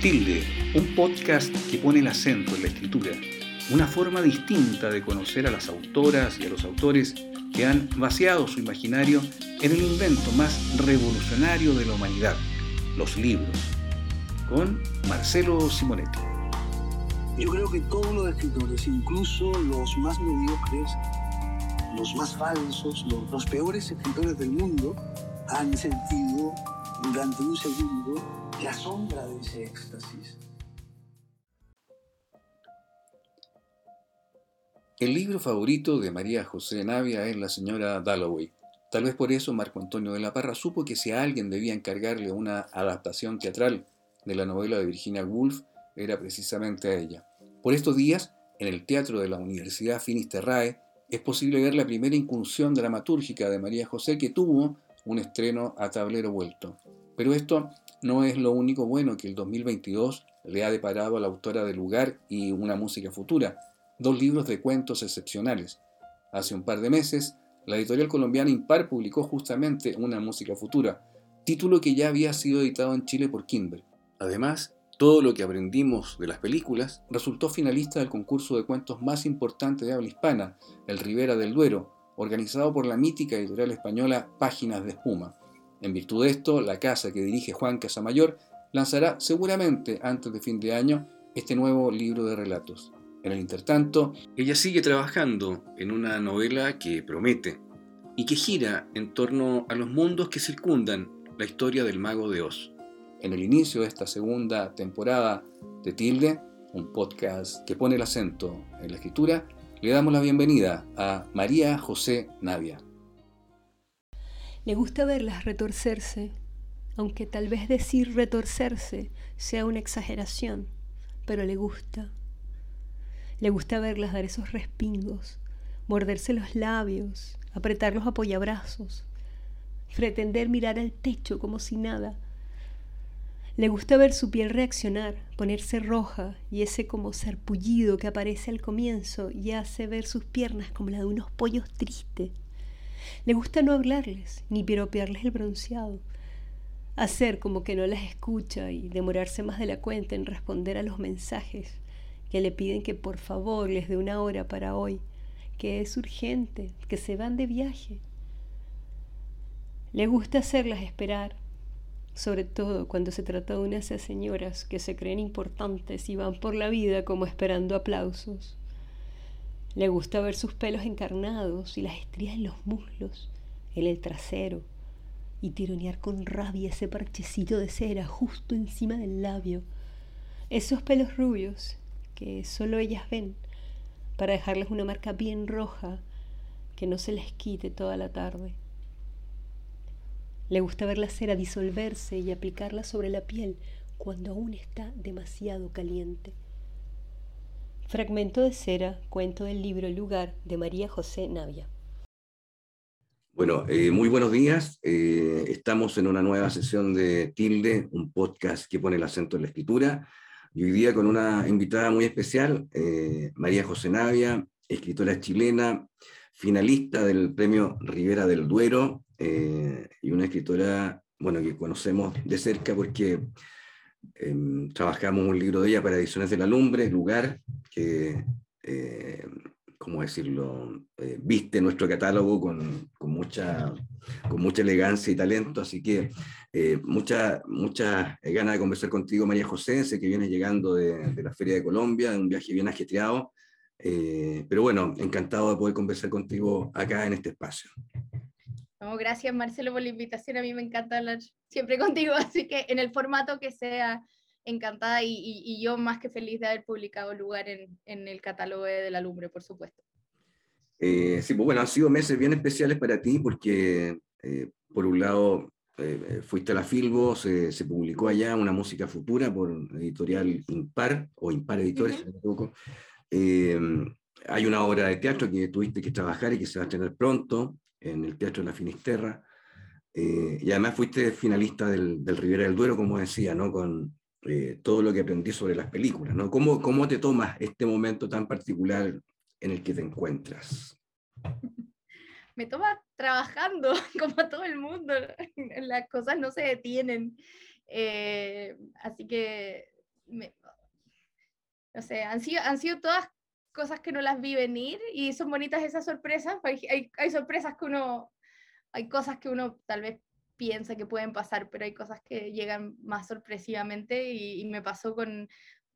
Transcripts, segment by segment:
Tilde, un podcast que pone el acento en la escritura, una forma distinta de conocer a las autoras y a los autores que han vaciado su imaginario en el invento más revolucionario de la humanidad, los libros, con Marcelo Simonetti. Yo creo que todos los escritores, incluso los más mediocres, los más falsos, los, peores escritores del mundo, han sentido durante un segundo la sombra de ese éxtasis. El libro favorito de María José Navia es La señora Dalloway. Tal vez por eso Marco Antonio de la Parra supo que si alguien debía encargarle una adaptación teatral de la novela de Virginia Woolf, era precisamente a ella. Por estos días, en el Teatro de la Universidad Finisterrae, es posible ver la primera incursión dramatúrgica de María José que tuvo un estreno a tablero vuelto. Pero esto no es lo único bueno que el 2022 le ha deparado a la autora de Lugar y Una música futura, dos libros de cuentos excepcionales. Hace un par de meses, la editorial colombiana Impar publicó justamente Una música futura, título que ya había sido editado en Chile por Kimber. Además, todo lo que aprendimos de las películas resultó finalista del concurso de cuentos más importante de habla hispana, el Rivera del Duero, organizado por la mítica editorial española Páginas de Espuma. En virtud de esto, la casa que dirige Juan Casamayor lanzará seguramente antes de fin de año este nuevo libro de relatos. En el intertanto, ella sigue trabajando en una novela que promete y que gira en torno a los mundos que circundan la historia del mago de Oz. En el inicio de esta segunda temporada de Tilde, un podcast que pone el acento en la escritura, le damos la bienvenida a María José Navia. Le gusta verlas retorcerse, aunque tal vez decir retorcerse sea una exageración, pero le gusta. Le gusta verlas dar esos respingos, morderse los labios, apretar los apoyabrazos, pretender mirar al techo como si nada, le gusta ver su piel reaccionar, ponerse roja y ese como sarpullido que aparece al comienzo y hace ver sus piernas como la de unos pollos tristes. Le gusta no hablarles ni piropearles el bronceado, hacer como que no las escucha y demorarse más de la cuenta en responder a los mensajes que le piden que por favor les dé una hora para hoy, que es urgente, que se van de viaje. Le gusta hacerlas esperar sobre todo cuando se trata de unas señoras que se creen importantes y van por la vida como esperando aplausos. Le gusta ver sus pelos encarnados y las estrías en los muslos, en el trasero, y tironear con rabia ese parchecito de cera justo encima del labio, esos pelos rubios que solo ellas ven, para dejarles una marca bien roja que no se les quite toda la tarde. Le gusta ver la cera disolverse y aplicarla sobre la piel cuando aún está demasiado caliente. Fragmento de cera, cuento del libro Lugar de María José Navia. Bueno, eh, muy buenos días. Eh, estamos en una nueva sesión de Tilde, un podcast que pone el acento en la escritura. Y hoy día con una invitada muy especial, eh, María José Navia, escritora chilena, finalista del premio Rivera del Duero eh, y una escritora, bueno, que conocemos de cerca porque em, trabajamos un libro de ella para Ediciones de la Lumbre, Lugar, que, eh, ¿cómo decirlo?, eh, viste nuestro catálogo con, con, mucha, con mucha elegancia y talento, así que muchas mucha ganas de conversar contigo, María José, sé que vienes llegando de, de la Feria de Colombia, de un viaje bien ajetreado, pero bueno, encantado de poder conversar contigo acá en este espacio gracias Marcelo por la invitación, a mí me encanta hablar siempre contigo, así que en el formato que sea, encantada y, yo más que feliz de haber publicado lugar en, en el catálogo de la lumbre, por supuesto. Eh, sí, pues bueno, han sido meses bien especiales para ti porque, eh, por un lado, eh, fuiste a la Filbo, se, se, publicó allá una música futura por editorial Impar, o Impar Editores, hay una obra de teatro que tuviste que trabajar y que se va a tener pronto, en el Teatro de la Finisterra. Y además fuiste finalista del, del, Rivera del Duero, como decía, ¿no? con eh, todo lo que aprendí sobre las películas. ¿no? ¿Cómo, ¿Cómo te tomas este momento tan particular en el que te encuentras? Me toma trabajando, como todo el mundo. Las cosas no se detienen. Eh, así que no sé, han sido, han sido todas cosas que no las vi venir y son bonitas esas sorpresas. Hay, hay, hay sorpresas que uno, hay cosas que uno tal vez piensa que pueden pasar, pero hay cosas que llegan más sorpresivamente y, me pasó con,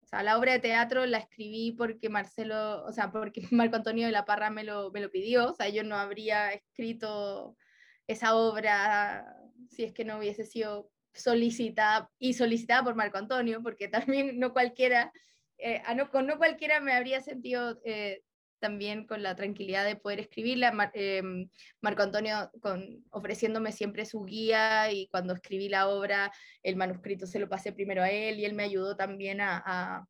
o sea, la obra de teatro la escribí porque Marcelo, o sea, porque Marco Antonio de la Parra me lo, me lo pidió, o sea, yo no habría escrito esa obra si es que no hubiese sido solicitada y solicitada por Marco Antonio, porque también no cualquiera, eh, no, con no cualquiera me habría sentido eh, también con la tranquilidad de poder escribirla. Em, Marco Antonio con, ofreciéndome siempre su guía y cuando escribí la obra, el manuscrito se lo pasé primero a él y él me ayudó también a,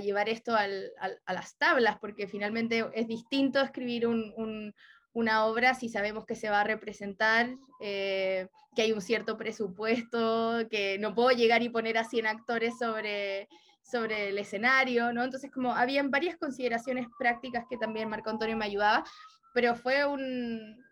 llevar esto a las tablas, porque finalmente es distinto escribir un, una obra si sabemos que se va a representar, eh, que hay un cierto presupuesto, que no puedo llegar y poner a 100 actores sobre sobre el escenario, ¿no? Entonces, como habían varias consideraciones prácticas que también Marco Antonio me ayudaba, pero fue un,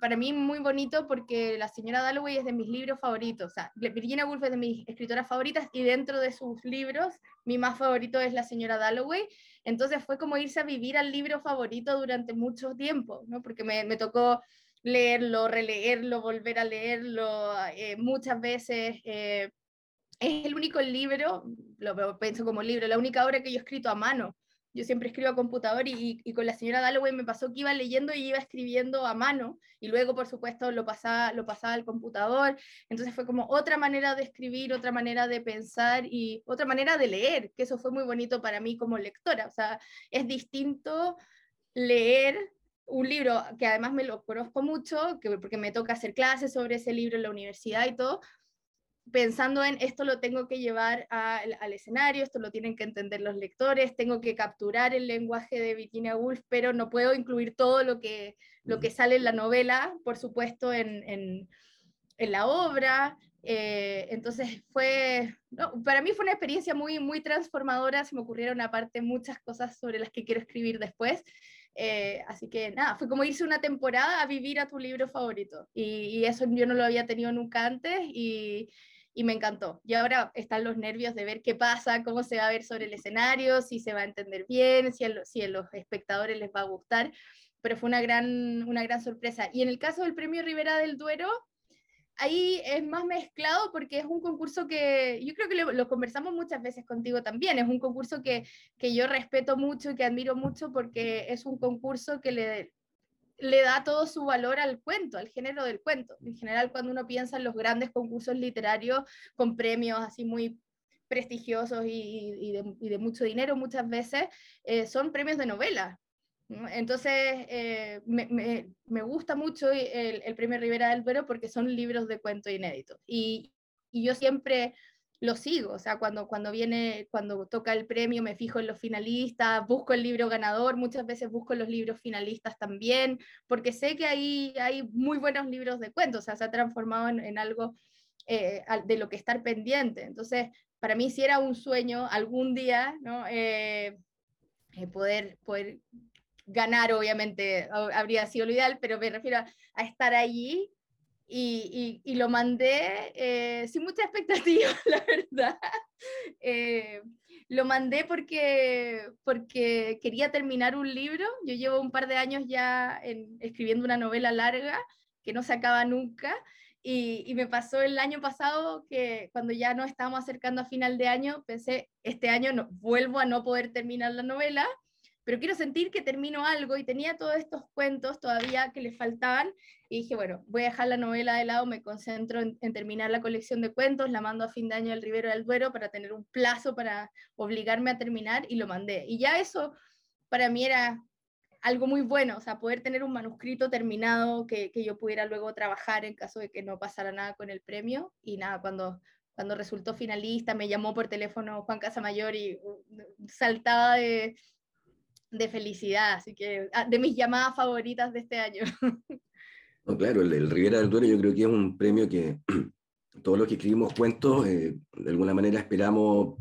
para mí muy bonito porque la señora Dalloway es de mis libros favoritos. O sea, Virginia Woolf es de mis escritoras favoritas y dentro de sus libros, mi más favorito es la señora Dalloway. Entonces fue como irse a vivir al libro favorito durante mucho tiempo, ¿no? Porque me, me tocó leerlo, releerlo, volver a leerlo eh, muchas veces. Eh, es el único libro, lo pienso como libro, la única obra que yo he escrito a mano. Yo siempre escribo a computador y, y, con la señora Dalloway me pasó que iba leyendo y iba escribiendo a mano y luego, por supuesto, lo pasaba, lo pasaba al computador. Entonces fue como otra manera de escribir, otra manera de pensar y otra manera de leer, que eso fue muy bonito para mí como lectora. O sea, es distinto leer un libro que además me lo conozco mucho, que, porque me toca hacer clases sobre ese libro en la universidad y todo, pensando en esto lo tengo que llevar al escenario, esto lo tienen que entender los lectores, tengo que capturar el lenguaje de Virginia Woolf, pero no puedo incluir todo lo que, lo que sale en la novela, por supuesto, en, en, en la obra. Eh, entonces fue, para mí fue una experiencia muy, muy transformadora, se me ocurrieron aparte muchas cosas sobre las que quiero escribir después. Eh, así que nada, fue como irse una temporada a vivir a tu libro favorito. Y, y, eso yo no lo había tenido nunca antes y, y me encantó. Y ahora están los nervios de ver qué pasa, cómo se va a ver sobre el escenario, si se va a entender bien, si a, si a los espectadores les va a gustar, pero fue una gran, una gran sorpresa. Y en el caso del Premio Rivera del Duero, ahí es más mezclado porque es un concurso que yo creo que lo, lo, conversamos muchas veces contigo también, es un concurso que, que yo respeto mucho y que admiro mucho porque es un concurso que le, le da todo su valor al cuento, al género del cuento. En general, cuando uno piensa en los grandes concursos literarios con premios así muy prestigiosos y, de, mucho dinero muchas veces, eh, son premios de novela. Entonces, eh, me, gusta mucho el, premio Rivera del Duero porque son libros de cuento inéditos. Y yo siempre lo sigo, o sea, cuando, cuando viene, cuando toca el premio me fijo en los finalistas, busco el libro ganador, muchas veces busco los libros finalistas también, porque sé que ahí hay muy buenos libros de cuentos, o sea, se ha transformado en, algo eh, de lo que estar pendiente. Entonces, para mí sí era un sueño algún día, ¿no? Eh, eh, poder, poder ganar, obviamente, habría sido lo ideal, pero me refiero a estar allí y, y, lo mandé eh, sin mucha expectativa, la verdad. Eh, lo mandé porque, porque quería terminar un libro. Yo llevo un par de años ya en, escribiendo una novela larga que no se acaba nunca. Y, y, me pasó el año pasado que cuando ya nos estábamos acercando a final de año, pensé, este año no, vuelvo a no poder terminar la novela pero quiero sentir que termino algo y tenía todos estos cuentos todavía que le faltaban y dije, bueno, voy a dejar la novela de lado, me concentro en, terminar la colección de cuentos, la mando a fin de año al Rivero del Duero para tener un plazo para obligarme a terminar y lo mandé. Y ya eso para mí era algo muy bueno, o sea, poder tener un manuscrito terminado que, que yo pudiera luego trabajar en caso de que no pasara nada con el premio. Y nada, cuando cuando resultó finalista, me llamó por teléfono Juan Casamayor y uh, saltaba de, de felicidad, así que ah, de mis llamadas favoritas de este año. No, claro, el, el, Rivera del Duero yo creo que es un premio que todos los que escribimos cuentos, eh, de alguna manera esperamos,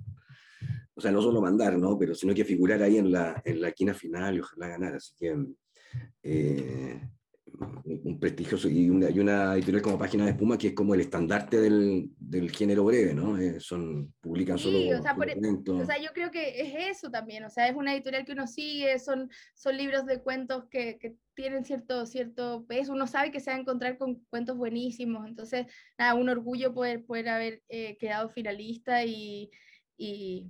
o sea, no solo mandar, ¿no? Pero sino que figurar ahí en la, en la quina final y ojalá ganar. Así que eh, un prestigioso y una, y una, editorial como Página de Espuma que es como el estandarte del, del género breve, ¿no? Eh, son, publican solo sí, o sea, por, e, o sea, yo creo que es eso también, o sea, es una editorial que uno sigue, son, son libros de cuentos que, que tienen cierto, cierto peso, uno sabe que se va a encontrar con cuentos buenísimos, entonces, nada, un orgullo poder, poder haber eh, quedado finalista y, y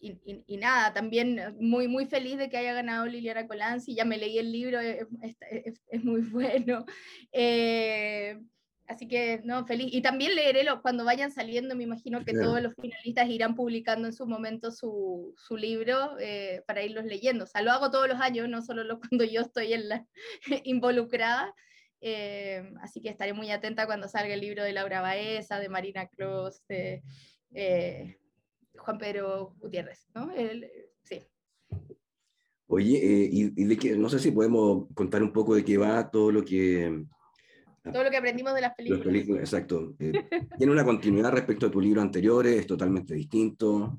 y, nada, también muy, muy feliz de que haya ganado Liliana Colanzi, ya me leí el libro, es, es, muy bueno. Eh, así que, no, feliz. Y también leeré lo, cuando vayan saliendo, me imagino que todos los finalistas irán publicando en su momento su, su libro eh, para irlos leyendo. O sea, lo hago todos los años, no solo lo, cuando yo estoy en la, involucrada. Eh, así que estaré muy atenta cuando salga el libro de Laura Baeza, de Marina Cruz, de... Juan Pedro Gutiérrez, ¿no? sí. Oye, eh, y, de que, no sé si podemos contar un poco de qué va todo lo que... Todo lo que aprendimos de las películas. películas exacto. Eh, ¿Tiene una continuidad respecto a tu libro anteriores? ¿Es totalmente distinto?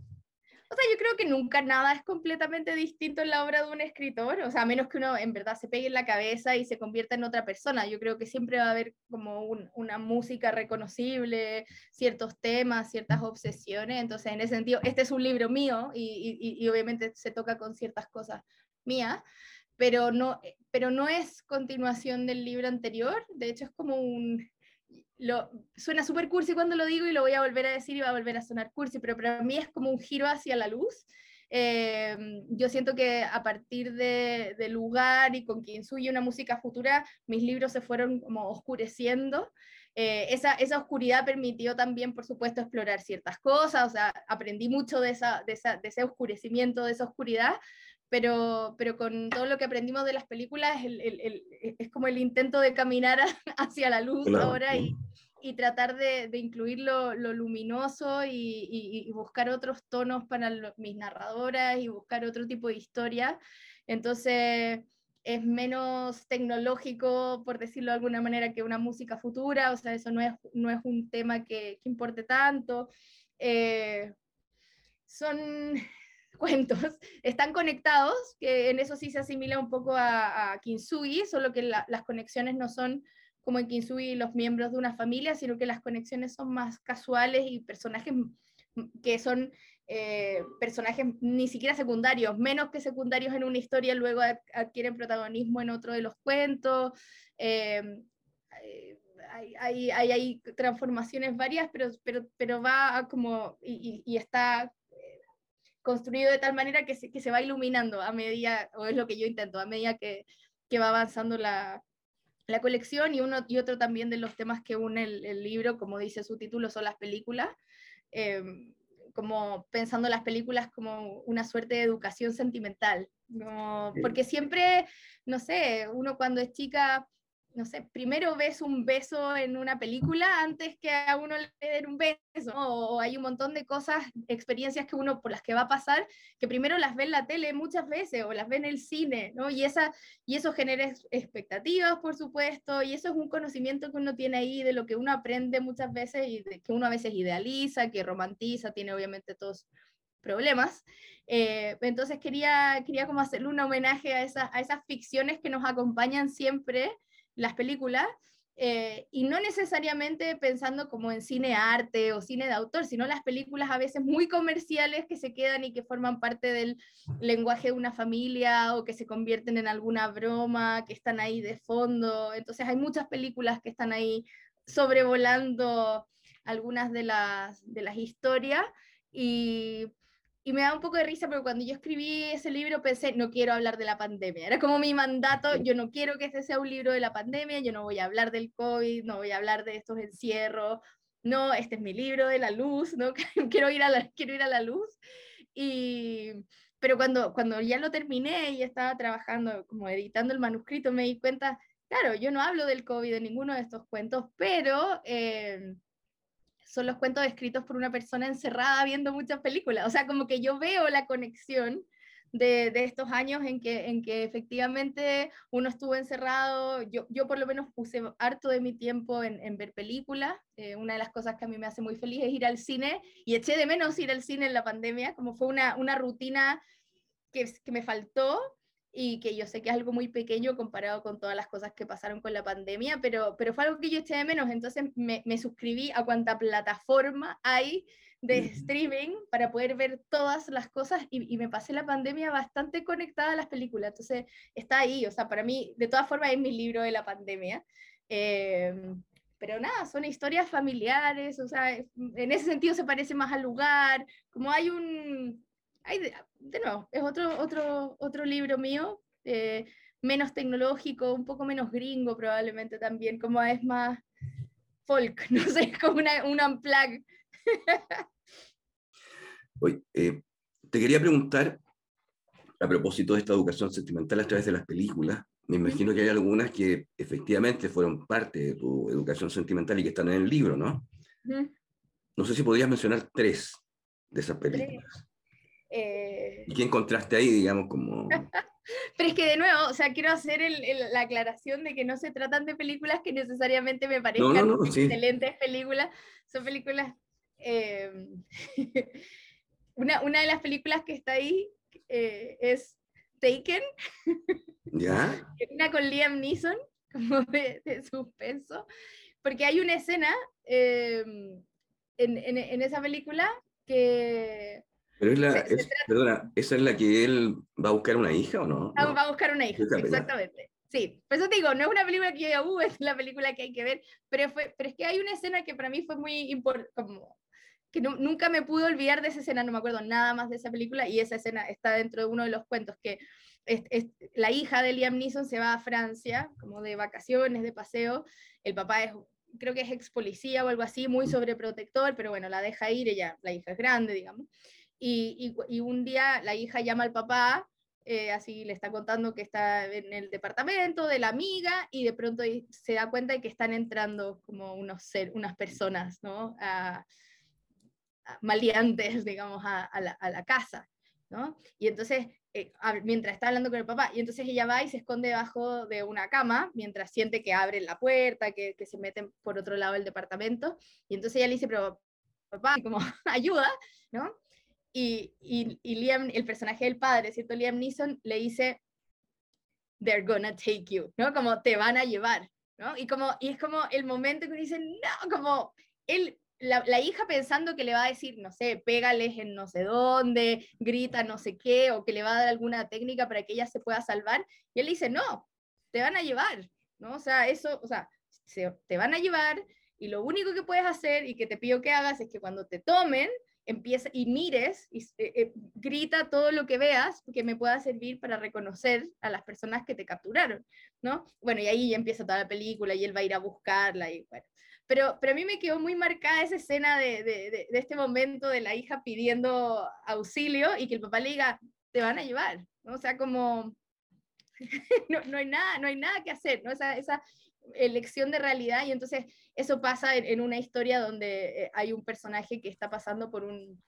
O sea, yo creo que nunca nada es completamente distinto en la obra de un escritor, o sea, a menos que uno en verdad se pegue en la cabeza y se convierta en otra persona. Yo creo que siempre va a haber como una música reconocible, ciertos temas, ciertas obsesiones. Entonces, en ese sentido, este es un libro mío y, y, y obviamente se toca con ciertas cosas mías, pero no, pero no es continuación del libro anterior. De hecho, es como un, lo, suena súper cursi cuando lo digo y lo voy a volver a decir y va a volver a sonar cursi, pero para mí es como un giro hacia la luz. Eh, yo siento que a partir de, de, lugar y con quien suye una música futura, mis libros se fueron como oscureciendo. Eh, esa, esa, oscuridad permitió también, por supuesto, explorar ciertas cosas, o sea, aprendí mucho de, esa, de, esa, de ese oscurecimiento, de esa oscuridad, pero, pero con todo lo que aprendimos de las películas, el, el, es como el intento de caminar hacia la luz ahora y, y, tratar de, de incluir lo, lo luminoso y, y, buscar otros tonos para mis narradoras y buscar otro tipo de historia. Entonces es menos tecnológico, por decirlo de alguna manera, que una música futura, o sea, eso no es, no es un tema que, que importe tanto. Eh, son cuentos están conectados, que en eso sí se asimila un poco a, a Kintsugi, solo que las conexiones no son como en Kintsugi los miembros de una familia, sino que las conexiones son más casuales y personajes que son eh, personajes ni siquiera secundarios, menos que secundarios en una historia, luego adquieren protagonismo en otro de los cuentos. Eh, hay, hay, hay, transformaciones varias, pero, pero, pero va como y, y, está construido de tal manera que se, que se va iluminando a medida, o es lo que yo intento, a medida que, que va avanzando la, la, colección y, uno, y otro también de los temas que une el, el libro, como dice su título, son las películas. Eh, como pensando las películas como una suerte de educación sentimental, porque siempre, no sé, uno cuando es chica no sé, primero ves un beso en una película antes que a uno le den un beso, o hay un montón de cosas, experiencias que uno por las que va a pasar, que primero las ve en la tele muchas veces o las ve en el cine, ¿no? Y, esa, y eso genera expectativas, por supuesto, y eso es un conocimiento que uno tiene ahí de lo que uno aprende muchas veces y que uno a veces idealiza, que romantiza, tiene obviamente todos problemas. Eh, entonces quería, quería como hacerle un homenaje a, esa, a esas ficciones que nos acompañan siempre las películas, eh, y no necesariamente pensando como en cine arte o cine de autor, sino las películas a veces muy comerciales que se quedan y que forman parte del lenguaje de una familia o que se convierten en alguna broma, que están ahí de fondo. Entonces hay muchas películas que están ahí sobrevolando algunas de las, de las historias y y me da un poco de risa porque cuando yo escribí ese libro pensé, no quiero hablar de la pandemia. Era como mi mandato, yo no quiero que este sea un libro de la pandemia, yo no voy a hablar del COVID, no voy a hablar de estos encierros. No, este es mi libro de la luz, ¿no? quiero, ir a la, quiero ir a la luz. Y, pero cuando, cuando ya lo terminé y estaba trabajando, como editando el manuscrito, me di cuenta, claro, yo no hablo del COVID en ninguno de estos cuentos, pero... Eh, son los cuentos escritos por una persona encerrada viendo muchas películas. O sea, como que yo veo la conexión de, de, estos años en que, en que efectivamente uno estuvo encerrado, yo, yo por lo menos puse harto de mi tiempo en, en ver películas, eh, una de las cosas que a mí me hace muy feliz es ir al cine y eché de menos ir al cine en la pandemia, como fue una, una rutina que, que me faltó y que yo sé que es algo muy pequeño comparado con todas las cosas que pasaron con la pandemia, pero, pero fue algo que yo eché de menos, entonces me, me suscribí a cuanta plataforma hay de streaming para poder ver todas las cosas y, y, me pasé la pandemia bastante conectada a las películas, entonces está ahí, o sea, para mí, de todas formas, es mi libro de la pandemia. Eh, pero nada, son historias familiares, o sea, en ese sentido se parece más al lugar, como hay un, hay de, nuevo, es otro, otro, otro libro mío, eh, menos tecnológico, un poco menos gringo probablemente también, como es más folk, no sé, como una, un unplug. Oye, eh, te quería preguntar, a propósito de esta educación sentimental a través de las películas, me imagino que hay algunas que efectivamente fueron parte de tu educación sentimental y que están en el libro, ¿no? No sé si podrías mencionar tres de esas películas. Eh... ¿Y qué encontraste ahí, digamos, como... Pero es que de nuevo, o sea, quiero hacer el, el, la aclaración de que no se tratan de películas que necesariamente me parezcan no, no, no, excelentes sí. películas, son películas... Eh, una, una de las películas que está ahí eh, es Taken, ¿Ya? una con Liam Neeson, como de, de suspenso, porque hay una escena en, en, en, esa película que... Pero es la, es, perdona, ¿esa es la que él va a buscar una hija o no? no. Va a buscar una hija, exactamente. Sí, por eso te digo, no es una película que yo uh, es la película que hay que ver, pero, fue, pero es que hay una escena que para mí fue muy importante, como que no, nunca me pude olvidar de esa escena, no me acuerdo nada más de esa película, y esa escena está dentro de uno de los cuentos que es, es, la hija de Liam Neeson se va a Francia, como de vacaciones, de paseo, el papá es, creo que es ex policía o algo así, muy sobreprotector, pero bueno, la deja ir, ella, la hija es grande, digamos, y, un día la hija llama al papá, eh, así le está contando que está en el departamento de la amiga y de pronto se da cuenta de que están entrando como unos ser, unas personas, ¿no? A, maleantes, digamos, a, a, la, a, la, casa, ¿no? Y entonces, eh, mientras está hablando con el papá, y entonces ella va y se esconde debajo de una cama, mientras siente que abren la puerta, que, que se meten por otro lado del departamento, y entonces ella le dice, pero papá, como ayuda, ¿no? Y, y, y, Liam, el personaje del padre, ¿cierto? Liam Neeson le dice, they're gonna take you, ¿no? Como te van a llevar, ¿no? Y, como, y es como el momento que dice, no, como él la, la, hija pensando que le va a decir, no sé, pégales en no sé dónde, grita no sé qué, o que le va a dar alguna técnica para que ella se pueda salvar, y él dice, no, te van a llevar, ¿no? O sea, eso, o sea, se, te van a llevar, y lo único que puedes hacer y que te pido que hagas es que cuando te tomen, empieza y mires y eh, eh, grita todo lo que veas que me pueda servir para reconocer a las personas que te capturaron, ¿no? Bueno, y ahí empieza toda la película y él va a ir a buscarla y bueno. Pero, pero a mí me quedó muy marcada esa escena de, de este momento de la hija pidiendo auxilio y que el papá le diga, te van a llevar, ¿no? O sea, como... no, no, hay nada, no hay nada que hacer, ¿no? Esa, esa elección de realidad y entonces eso pasa en, una historia donde eh, hay un personaje que está pasando por un,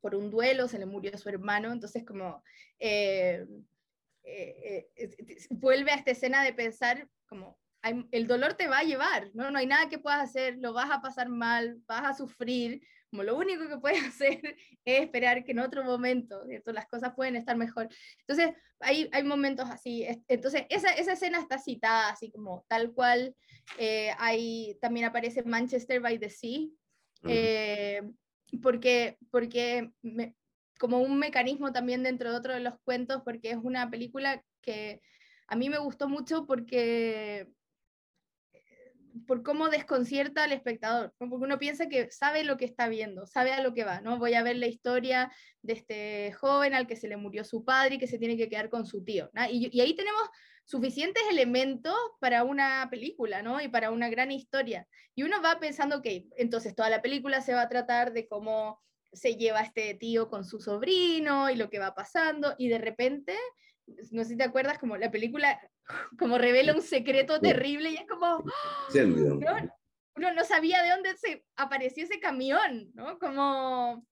por un duelo, se le murió su hermano, entonces como eh, eh, vuelve a esta escena de pensar como el dolor te va a llevar, ¿no? no hay nada que puedas hacer, lo vas a pasar mal, vas a sufrir, como lo único que puedes hacer es esperar que en otro momento, ¿cierto? Las cosas pueden estar mejor. Entonces, hay, hay momentos así. Entonces, esa, esa escena está citada así como tal cual. Eh, hay, también aparece Manchester by the Sea, eh, porque, porque me, como un mecanismo también dentro de otro de los cuentos, porque es una película que a mí me gustó mucho porque por cómo desconcierta al espectador, ¿no? porque uno piensa que sabe lo que está viendo, sabe a lo que va, ¿no? Voy a ver la historia de este joven al que se le murió su padre y que se tiene que quedar con su tío, y, ahí tenemos suficientes elementos para una película, ¿no? Y para una gran historia. Y uno va pensando, ok, entonces toda la película se va a tratar de cómo se lleva este tío con su sobrino y lo que va pasando, y de repente no sé si te acuerdas, como la película como revela un secreto terrible y es como, ¿no? uno no sabía de dónde se apareció ese camión, ¿no? Como,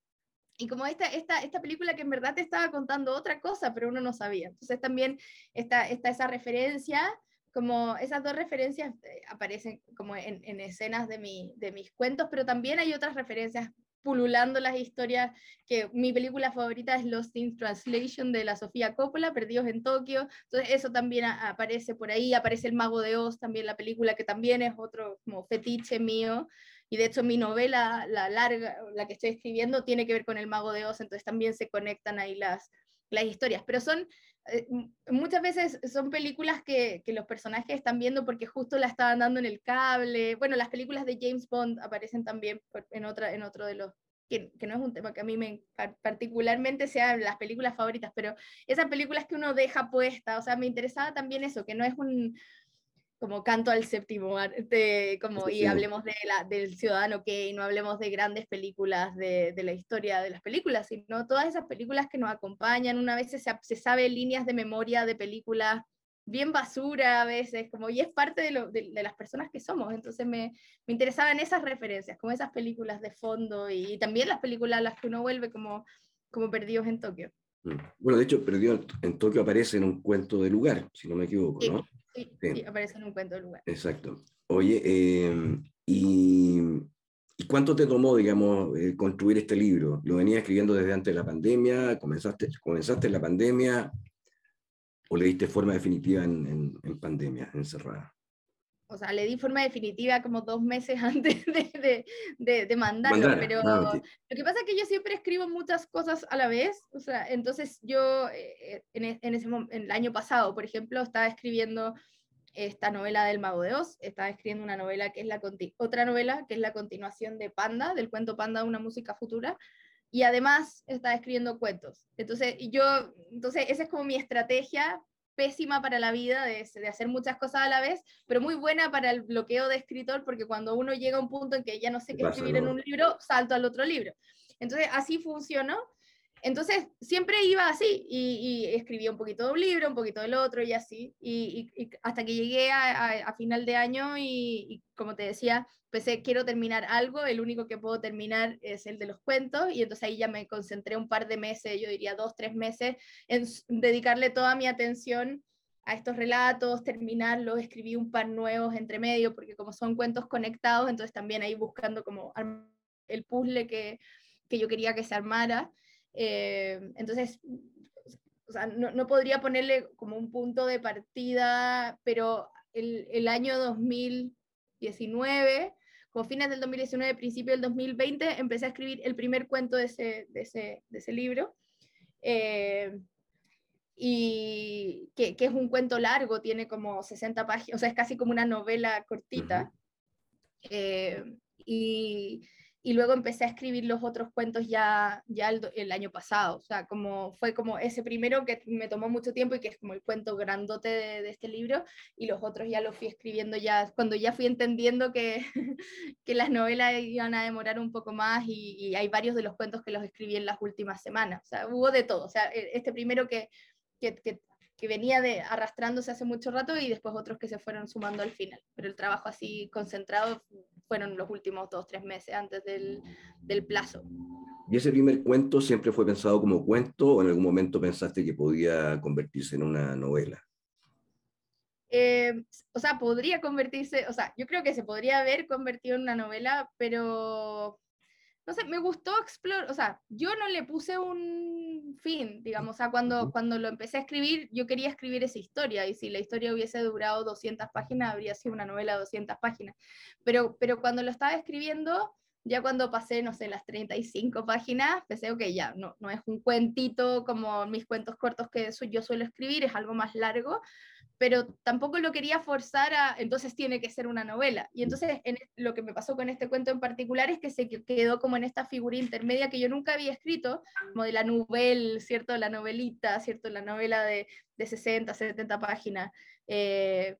y como esta, esta, esta película que en verdad te estaba contando otra cosa, pero uno no sabía. Entonces también está, está esa referencia, como esas dos referencias aparecen como en, en escenas de, mi, de mis cuentos, pero también hay otras referencias pululando las historias, que mi película favorita es Lost in Translation de la Sofía Coppola, Perdidos en Tokio, entonces eso también aparece por ahí, aparece El Mago de Oz, también la película, que también es otro como fetiche mío, y de hecho mi novela, la larga, la que estoy escribiendo, tiene que ver con El Mago de Oz, entonces también se conectan ahí las, las historias, pero son eh, muchas veces son películas que, los personajes están viendo porque justo la estaban dando en el cable. Bueno, las películas de James Bond aparecen también en, otra, en otro de los... Que, que no es un tema que a mí me, particularmente sean las películas favoritas, pero esas películas que uno deja puesta, o sea, me interesaba también eso, que no es un, como canto al séptimo arte, como, y hablemos de la, del Ciudadano Kane, no hablemos de grandes películas de, de, la historia de las películas, sino todas esas películas que nos acompañan, una vez se, se sabe líneas de memoria de películas bien basura a veces, como, y es parte de, lo, de, las personas que somos, entonces me, me, interesaban esas referencias, como esas películas de fondo, y, también las películas a las que uno vuelve como, como Perdidos en Tokio. Mm. Bueno, de hecho, Perdidos en Tokio aparece en un cuento de lugar, si no me equivoco, ¿no? Sí, aparece en un cuento de lugar. Exacto. Oye, em, y, y, cuánto te tomó, digamos, eh, construir este libro? ¿Lo venías escribiendo desde antes de la pandemia? ¿Comenzaste, comenzaste en la pandemia? ¿O le diste forma definitiva en, en, en pandemia, encerrada? O sea, le di forma definitiva como dos meses antes de, de, de, mandarlo, pero ah, lo que pasa es que yo siempre escribo muchas cosas a la vez, o sea, entonces yo eh, en, e, en, ese en el año pasado, por ejemplo, estaba escribiendo esta novela del Mago de Oz, estaba escribiendo una novela que es la otra novela que es la continuación de Panda, del cuento Panda, una música futura, y además estaba escribiendo cuentos. Entonces, yo, entonces esa es como mi estrategia pésima para la vida de, de, hacer muchas cosas a la vez, pero muy buena para el bloqueo de escritor, porque cuando uno llega a un punto en que ya no sé qué escribir en un libro, salto al otro libro. Entonces, así funcionó. Entonces, siempre iba así y, y, escribía un poquito de un libro, un poquito del otro y así, y, y hasta que llegué a, a, final de año y, como te decía, pensé, quiero terminar algo, el único que puedo terminar es el de los cuentos, y entonces ahí ya me concentré un par de meses, yo diría dos, tres meses, en dedicarle toda mi atención a estos relatos, terminarlos, escribí un par nuevos entre medio, porque como son cuentos conectados, entonces también ahí buscando como el puzzle que, que yo quería que se armara. Eh, entonces, o sea, no, no, podría ponerle como un punto de partida, pero el, el, año 2019, como fines del 2019, principio del 2020, empecé a escribir el primer cuento de ese, de ese, de ese libro. Eh, y que, que, es un cuento largo, tiene como 60 páginas, o sea, es casi como una novela cortita. Uh -huh. eh, y, y luego empecé a escribir los otros cuentos ya, ya el, el, año pasado, o sea, como fue como ese primero que me tomó mucho tiempo y que es como el cuento grandote de, de este libro, y los otros ya los fui escribiendo ya, cuando ya fui entendiendo que, que las novelas iban a demorar un poco más y, y, hay varios de los cuentos que los escribí en las últimas semanas, o sea, hubo de todo, o sea, e, este primero que, que, que que venía de, arrastrándose hace mucho rato y después otros que se fueron sumando al final. Pero el trabajo así concentrado fueron los últimos dos, tres meses antes del, del, plazo. ¿Y ese primer cuento siempre fue pensado como cuento o en algún momento pensaste que podía convertirse en una novela? Eh, o sea, podría convertirse, o sea, yo creo que se podría haber convertido en una novela, pero no sé, me gustó explorar, o sea, yo no le puse un fin, digamos, o sea, cuando, cuando lo empecé a escribir, yo quería escribir esa historia, y si la historia hubiese durado 200 páginas, habría sido una novela de 200 páginas, pero, pero cuando lo estaba escribiendo, ya cuando pasé, no sé, las 35 páginas, pensé, ok, ya, no, no es un cuentito como mis cuentos cortos que yo suelo escribir, es algo más largo, pero tampoco lo quería forzar a, entonces tiene que ser una novela. Y entonces en, lo que me pasó con este cuento en particular es que se quedó como en esta figura intermedia que yo nunca había escrito, como de la novela, ¿cierto? La novelita, ¿cierto? La novela de, de 60, 70 páginas, eh,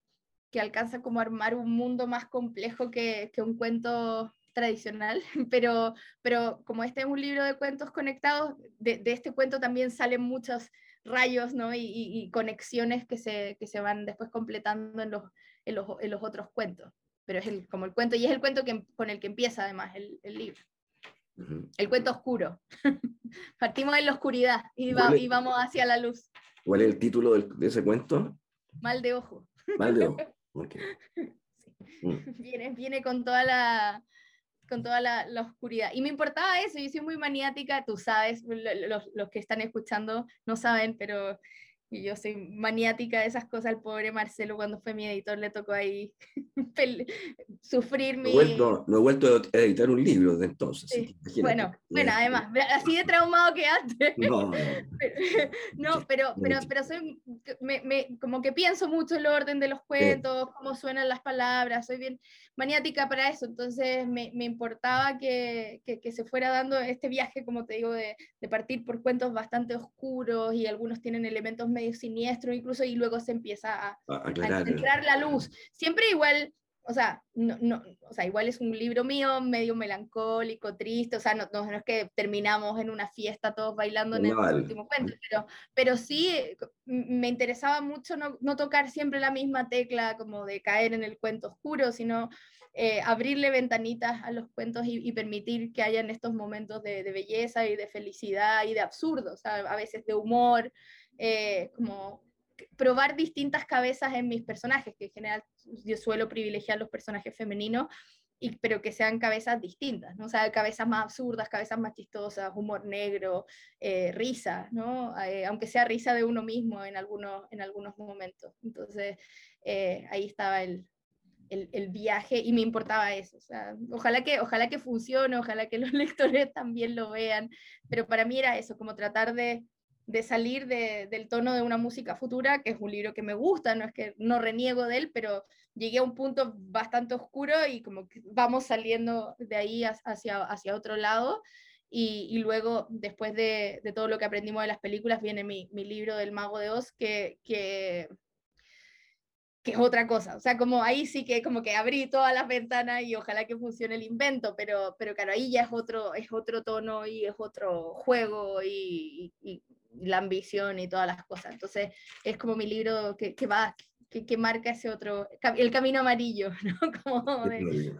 que alcanza como a armar un mundo más complejo que, que un cuento tradicional, pero, pero como este es un libro de cuentos conectados, de, de este cuento también salen muchos rayos ¿no? y, y, y, conexiones que se, que se van después completando en los, en los, en los otros cuentos. Pero es el, como el cuento, y es el cuento que, con el que empieza además el, el libro. Uh -huh. El cuento oscuro. Partimos en la oscuridad y, va, y, vamos hacia la luz. ¿Cuál es el título del, de ese cuento? Mal de ojo. Mal de ojo. Okay. Sí. Mm. Viene, viene con toda la con toda la, la, oscuridad. Y me importaba eso, yo soy muy maniática, tú sabes, los, los que están escuchando no saben, pero yo soy maniática de esas cosas. Al pobre Marcelo, cuando fue mi editor, le tocó ahí sufrir mi. No he, vuelto, no he vuelto a editar un libro de entonces. Bueno, bueno, además, así de traumado que antes. No, no. pero, pero, pero soy, me, me, como que pienso mucho el orden de los cuentos, cómo suenan las palabras, soy bien maniática para eso. Entonces me, me importaba que, que, que, se fuera dando este viaje, como te digo, de, de partir por cuentos bastante oscuros y algunos tienen elementos medio siniestro incluso y luego se empieza a, a, entrar la luz. Siempre igual, o sea, no, no, o sea, igual es un libro mío medio melancólico, triste, o sea, no, no, es que terminamos en una fiesta todos bailando en el último cuento, pero, pero sí me interesaba mucho no, no, tocar siempre la misma tecla como de caer en el cuento oscuro, sino eh, abrirle ventanitas a los cuentos y, y, permitir que hayan estos momentos de, de, belleza y de felicidad y de absurdo, o sea, a veces de humor, eh, como probar distintas cabezas en mis personajes, que en general yo suelo privilegiar los personajes femeninos, y, pero que sean cabezas distintas, ¿no? Sea, cabezas más absurdas, cabezas más chistosas, humor negro, eh, risa, ¿no? Eh, aunque sea risa de uno mismo en algunos, en algunos momentos. Entonces, ahí estaba el, el, el, viaje y me importaba eso. O sea, ojalá, que, ojalá que funcione, ojalá que los lectores también lo vean, pero para mí era eso, como tratar de de salir de, del tono de una música futura, que es un libro que me gusta, no es que no reniego de él, pero llegué a un punto bastante oscuro y como que vamos saliendo de ahí hacia, hacia otro lado. Y, y luego, después de, de, todo lo que aprendimos de las películas, viene mi, mi libro del Mago de Oz, que, que, es otra cosa. O sea, como ahí sí que como que abrí todas las ventanas y ojalá que funcione el invento, pero, pero claro, ahí ya es otro, es otro tono y es otro juego y, y, la ambición y todas las cosas. Entonces es como mi libro que, que va, que, que, marca ese otro, el camino amarillo, ¿no? Como de,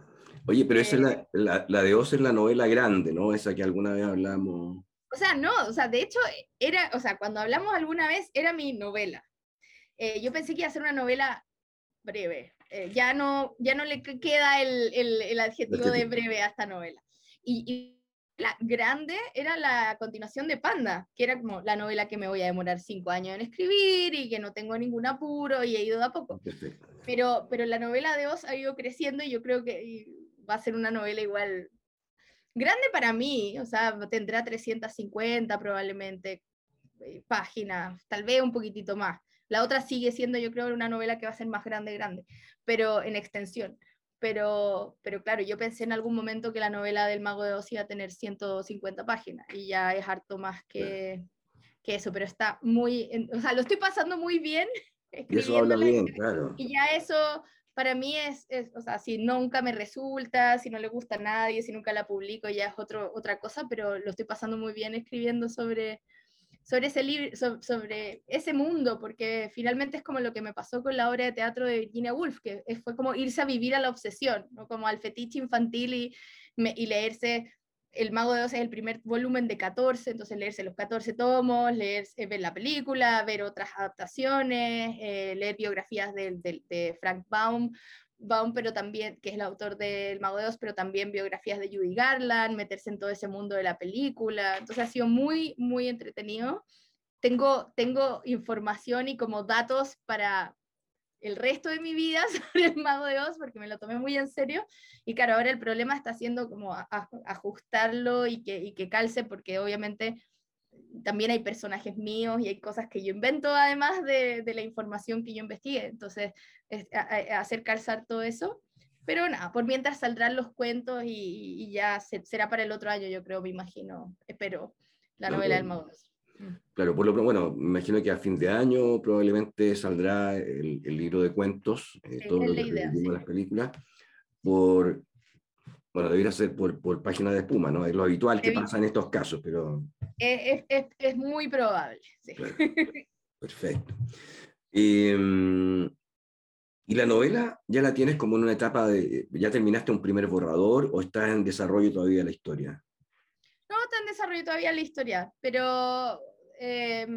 Oye, pero esa es la, la, la, de Oz es la novela grande, ¿no? Esa que alguna vez hablamos. O sea, no, o sea, de hecho, era, o sea, cuando hablamos alguna vez, era mi novela. Eh, yo pensé que iba a ser una novela breve. Eh, ya, no, ya no le queda el, el, el adjetivo de breve a esta novela. Y la grande era la continuación de Panda, que era como la novela que me voy a demorar cinco años en escribir y que no tengo ningún apuro y he ido de a poco. Pero, pero la novela de Oz ha ido creciendo y yo creo que va a ser una novela igual grande para mí, o sea, tendrá 350 probablemente eh, páginas, tal vez un poquitito más. La otra sigue siendo, yo creo, una novela que va a ser más grande, grande, pero en extensión pero, pero claro, yo pensé en algún momento que la novela del Mago de Oz iba a tener 150 páginas y ya es harto más que, que eso, pero está muy, o sea, lo estoy pasando muy bien. Y eso habla bien, claro. Y ya eso para mí es, es, o sea, si nunca me resulta, si no le gusta a nadie, si nunca la publico, ya es otro, otra cosa, pero lo estoy pasando muy bien escribiendo sobre, sobre ese libro, sobre ese mundo, porque finalmente es como lo que me pasó con la obra de teatro de Virginia Woolf, que fue como irse a vivir a la obsesión, ¿no? como al fetiche infantil y, y leerse el Mago de Oz es el primer volumen de 14, entonces leerse los 14 tomos, leer, ver la película, ver otras adaptaciones, eh, leer biografías de, de, Frank Baum, Baum, pero también, que es el autor del Mago de Oz, pero también biografías de Judy Garland, meterse en todo ese mundo de la película. Entonces ha sido muy, muy entretenido. Tengo, tengo información y como datos para el resto de mi vida sobre el Mago de Oz, porque me lo tomé muy en serio. Y claro, ahora el problema está siendo como a, a, ajustarlo y que, y que calce, porque obviamente también hay personajes míos y hay cosas que yo invento además de, de la información que yo investigué. Entonces, es, a, a hacer calzar todo eso. Pero nada, por mientras saldrán los cuentos y, y ya se, será para el otro año, yo creo, me imagino, espero, la novela del Mago. Mm. Claro, por lo bueno, me imagino que a fin de año probablemente saldrá el, el libro de cuentos, eh, sí, todo lo que idea, sí. las películas, por, bueno, debería ser por, por página de espuma, ¿no? Es lo habitual que pasa en estos casos, pero... Es, es, es muy probable, sí. Perfecto. Eh, ¿Y la novela ya la tienes como en una etapa de, ya terminaste un primer borrador o está en desarrollo todavía la historia? No, está en desarrollo todavía la historia, pero eh,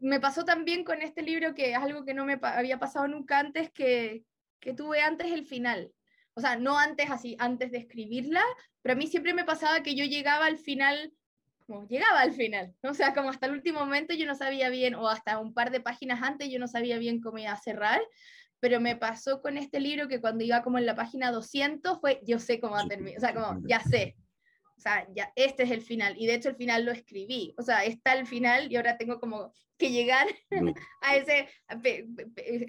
me pasó también con este libro que es algo que no me había pasado nunca antes, que, que tuve antes el final. o sea, no antes así, antes de escribirla, pero a mí siempre me pasaba que yo llegaba al final, como llegaba al final, o sea, como hasta el último momento yo no sabía bien, o hasta un par de páginas antes yo no sabía bien cómo iba a cerrar, pero me pasó con este libro que cuando iba como en la página 200 fue, yo sé cómo va a terminar, o sea, como, ya sé, o sea, ya, este es el final, y de hecho el final lo escribí, o sea, está el final y ahora tengo como que llegar a ese,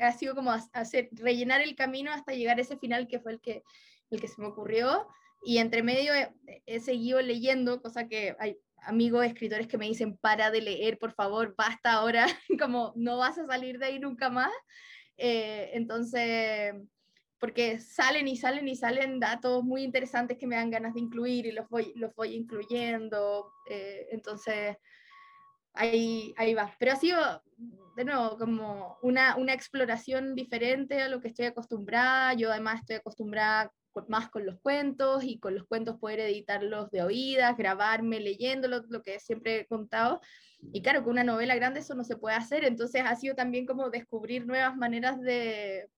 ha sido como hacer, rellenar el camino hasta llegar a ese final que fue el que, el que se me ocurrió, y entre medio he, he seguido leyendo, cosa que hay amigos escritores que me dicen, para de leer, por favor, basta ahora, como no vas a salir de ahí nunca más. Eh, entonces, porque salen y salen y salen datos muy interesantes que me dan ganas de incluir y los voy, los voy incluyendo. Eh, entonces, ahí, ahí va. Pero ha sido, de nuevo, como una, una exploración diferente a lo que estoy acostumbrada. Yo además estoy acostumbrada más con los cuentos y con los cuentos poder editarlos de oídas, grabarme leyéndolos, lo que siempre he contado. Y claro, con una novela grande eso no se puede hacer, entonces ha sido también como descubrir nuevas maneras de,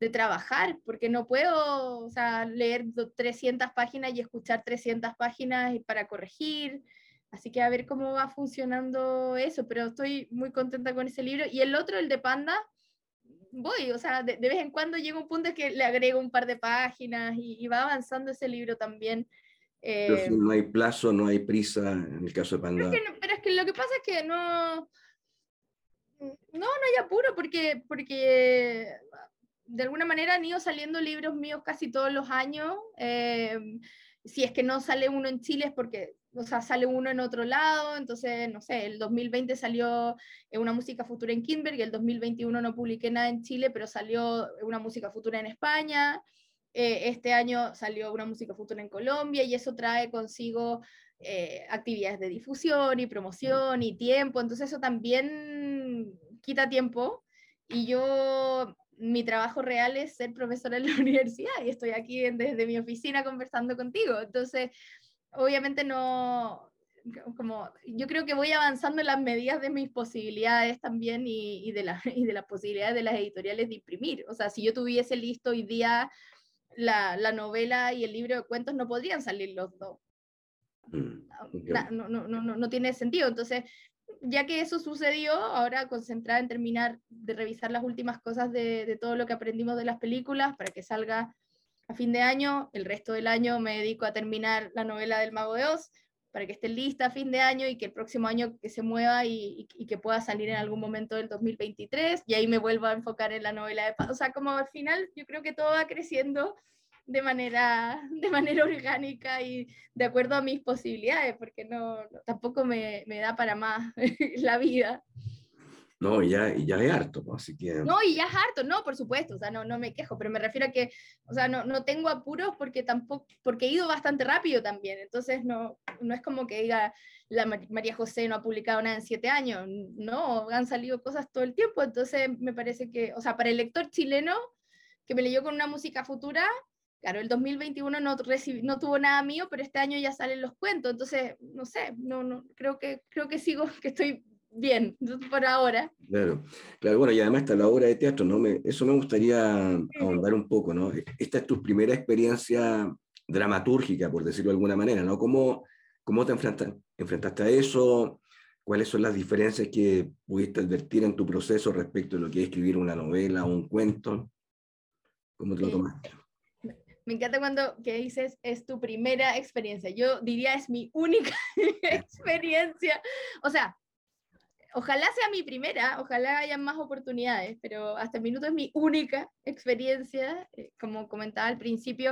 de trabajar, porque no puedo o sea, leer 300 páginas y escuchar 300 páginas para corregir. Así que a ver cómo va funcionando eso, pero estoy muy contenta con ese libro. Y el otro, el de Panda, voy, o sea, de, vez en cuando llega un punto que le agrego un par de páginas y, va avanzando ese libro también. pero si eh, no hay plazo, no hay prisa en el caso de Panda. Pero es que, lo que pasa es que no, no, no hay apuro porque, porque de alguna manera han ido saliendo libros míos casi todos los años. Eh, si es que no sale uno en Chile es porque o sea, sale uno en otro lado, entonces, no sé, el 2020 salió una música futura en Kimberg, el 2021 no publiqué nada en Chile, pero salió una música futura en España, eh, este año salió una música futura en Colombia y eso trae consigo eh, actividades de difusión y promoción y tiempo, entonces eso también quita tiempo y yo mi trabajo real es ser profesora en la universidad y estoy aquí desde mi oficina conversando contigo. Entonces, obviamente no, como yo creo que voy avanzando en las medidas de mis posibilidades también y, y, de, la, y de las posibilidades de las editoriales de imprimir. O sea, si yo tuviese listo hoy día la, la novela y el libro de cuentos, no podrían salir los dos. Mm, no, no, no, no, tiene sentido. Entonces, ya que eso sucedió, ahora concentrada en terminar de revisar las últimas cosas de, de todo lo que aprendimos de las películas para que salga a fin de año, el resto del año me dedico a terminar la novela del Mago de Oz para que esté lista a fin de año y que el próximo año que se mueva y, que pueda salir en algún momento del 2023 y ahí me vuelvo a enfocar en la novela de paz. O sea, como al final yo creo que todo va creciendo de manera, de manera orgánica y de acuerdo a mis posibilidades, porque no, tampoco me, me da para más la vida. No, y ya, y ya es harto, así que... No, y ya es harto, no, por supuesto, o sea, no, no me quejo, pero me refiero a que, o sea, no, no tengo apuros porque tampoco, porque he ido bastante rápido también, entonces no, no es como que diga, la María José no ha publicado nada en siete años, no, han salido cosas todo el tiempo, entonces me parece que, o sea, para el lector chileno que me leyó con una música futura, claro, el 2021 no, no tuvo nada mío, pero este año ya salen los cuentos, entonces, no sé, no, no, creo que, creo que sigo, que estoy bien, por ahora. Claro, claro, bueno, y además está la obra de teatro, ¿no? Me, eso me gustaría ahondar un poco, ¿no? Esta es tu primera experiencia dramatúrgica, por decirlo de alguna manera, ¿no? ¿Cómo, cómo te enfrentaste a eso? ¿Cuáles son las diferencias que pudiste advertir en tu proceso respecto a lo que es escribir una novela o un cuento? ¿Cómo te lo tomaste? Me encanta cuando que dices es tu primera experiencia. Yo diría es mi única experiencia. O sea, ojalá sea mi primera, ojalá haya más oportunidades, pero hasta el minuto es mi única experiencia. Eh, como comentaba al principio,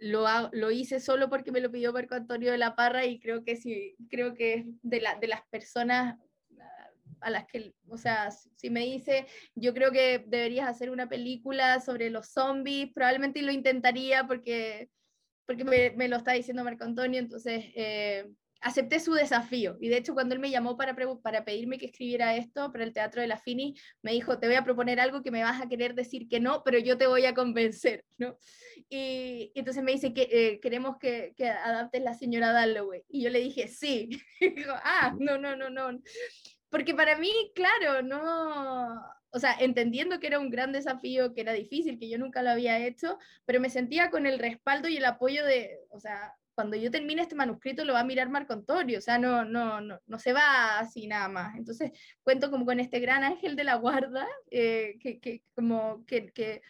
lo, lo hice solo porque me lo pidió Marco Antonio de la Parra y creo que sí, creo que de, la, de las personas a las que, o sea, si me dice, yo creo que deberías hacer una película sobre los zombies, probablemente lo intentaría porque, porque me, me lo está diciendo Marco Antonio, entonces... Eh, acepté su desafío. Y de hecho, cuando él me llamó para, para pedirme que escribiera esto para el Teatro de la Fini, me dijo, te voy a proponer algo que me vas a querer decir que no, pero yo te voy a convencer, ¿no? Y, entonces me dice que eh, queremos que, que, adaptes La Señora Dalloway. Y yo le dije, sí. y ah, no, no, no, no. Porque para mí, claro, no... o sea, entendiendo que era un gran desafío, que era difícil, que yo nunca lo había hecho, pero me sentía con el respaldo y el apoyo de, o sea, cuando yo termine este manuscrito lo va a mirar Marco Antonio, o sea, no, no, no, no se va así nada más. Entonces cuento como con este gran ángel de la guarda, eh, que, que, como que, que,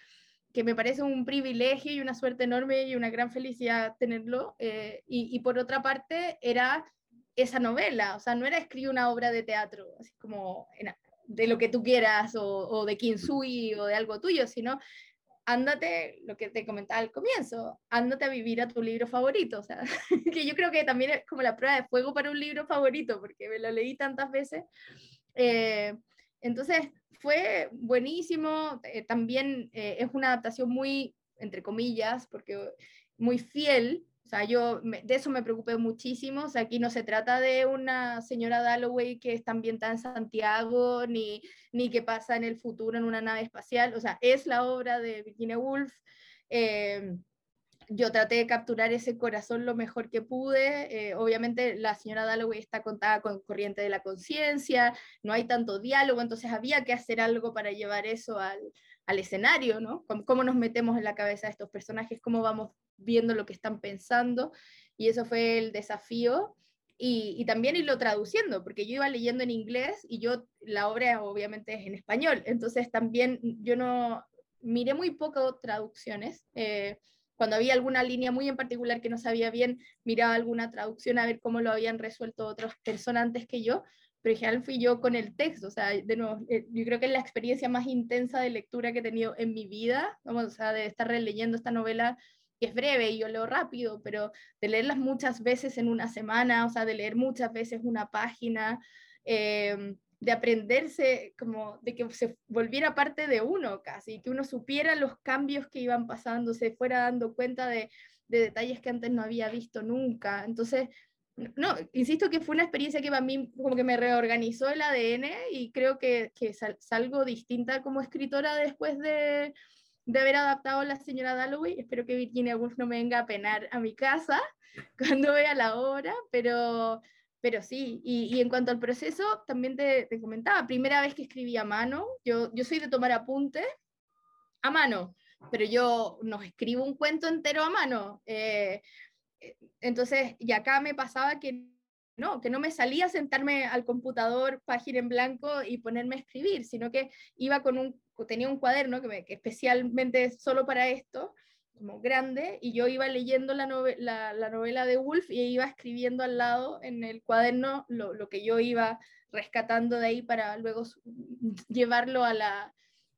que, me parece un privilegio y una suerte enorme y una gran felicidad tenerlo. Eh, y, y, por otra parte era esa novela, o sea, no era escribir una obra de teatro, así como de lo que tú quieras o, o de Kinsui o de algo tuyo, sino ándate, lo que te comentaba al comienzo, ándate a vivir a tu libro favorito, o sea, que yo creo que también es como la prueba de fuego para un libro favorito, porque me lo leí tantas veces. Eh, entonces, fue buenísimo, eh, también eh, es una adaptación muy, entre comillas, porque muy fiel sea, yo de eso me preocupé muchísimo. O sea, aquí no se trata de una señora Dalloway que está ambientada en Santiago, ni, ni que pasa en el futuro en una nave espacial. O sea, es la obra de Virginia Woolf. Eh, yo traté de capturar ese corazón lo mejor que pude. Eh, obviamente la señora Dalloway está contada con corriente de la conciencia, no hay tanto diálogo, entonces había que hacer algo para llevar eso al, al escenario, ¿no? ¿Cómo, nos metemos en la cabeza de estos personajes, cómo vamos viendo lo que están pensando, y eso fue el desafío. Y, y, también irlo traduciendo, porque yo iba leyendo en inglés y yo, la obra obviamente es en español, entonces también yo no miré muy poco traducciones. Eh, cuando había alguna línea muy en particular que no sabía bien, miraba alguna traducción a ver cómo lo habían resuelto otras personas antes que yo, pero en general fui yo con el texto, o sea, de nuevo, eh, yo creo que es la experiencia más intensa de lectura que he tenido en mi vida, vamos, o de estar releyendo esta novela que es breve y yo leo rápido, pero de leerlas muchas veces en una semana, o sea, de leer muchas veces una página, em, de aprenderse, como de que se volviera parte de uno casi, que uno supiera los cambios que iban pasando, se fuera dando cuenta de, de detalles que antes no había visto nunca. Entonces, no, insisto que fue una experiencia que para mí como que me reorganizó el ADN y creo que, que salgo distinta como escritora después de, de, haber adaptado La señora Dalloway. Espero que Virginia Woolf no me venga a penar a mi casa cuando vea la obra, pero, pero sí. Y, y en cuanto al proceso, también te, te, comentaba, primera vez que escribí a mano, yo, yo soy de tomar apuntes a mano, pero yo no escribo un cuento entero a mano. Eh, entonces, y acá me pasaba que no, que no me salía a sentarme al computador, página en blanco y ponerme a escribir, sino que iba con un, tenía un cuaderno que, me, que especialmente solo para esto, como grande, y yo iba leyendo la, novela, la, novela de Wolf y iba escribiendo al lado en el cuaderno lo, lo, que yo iba rescatando de ahí para luego llevarlo a la,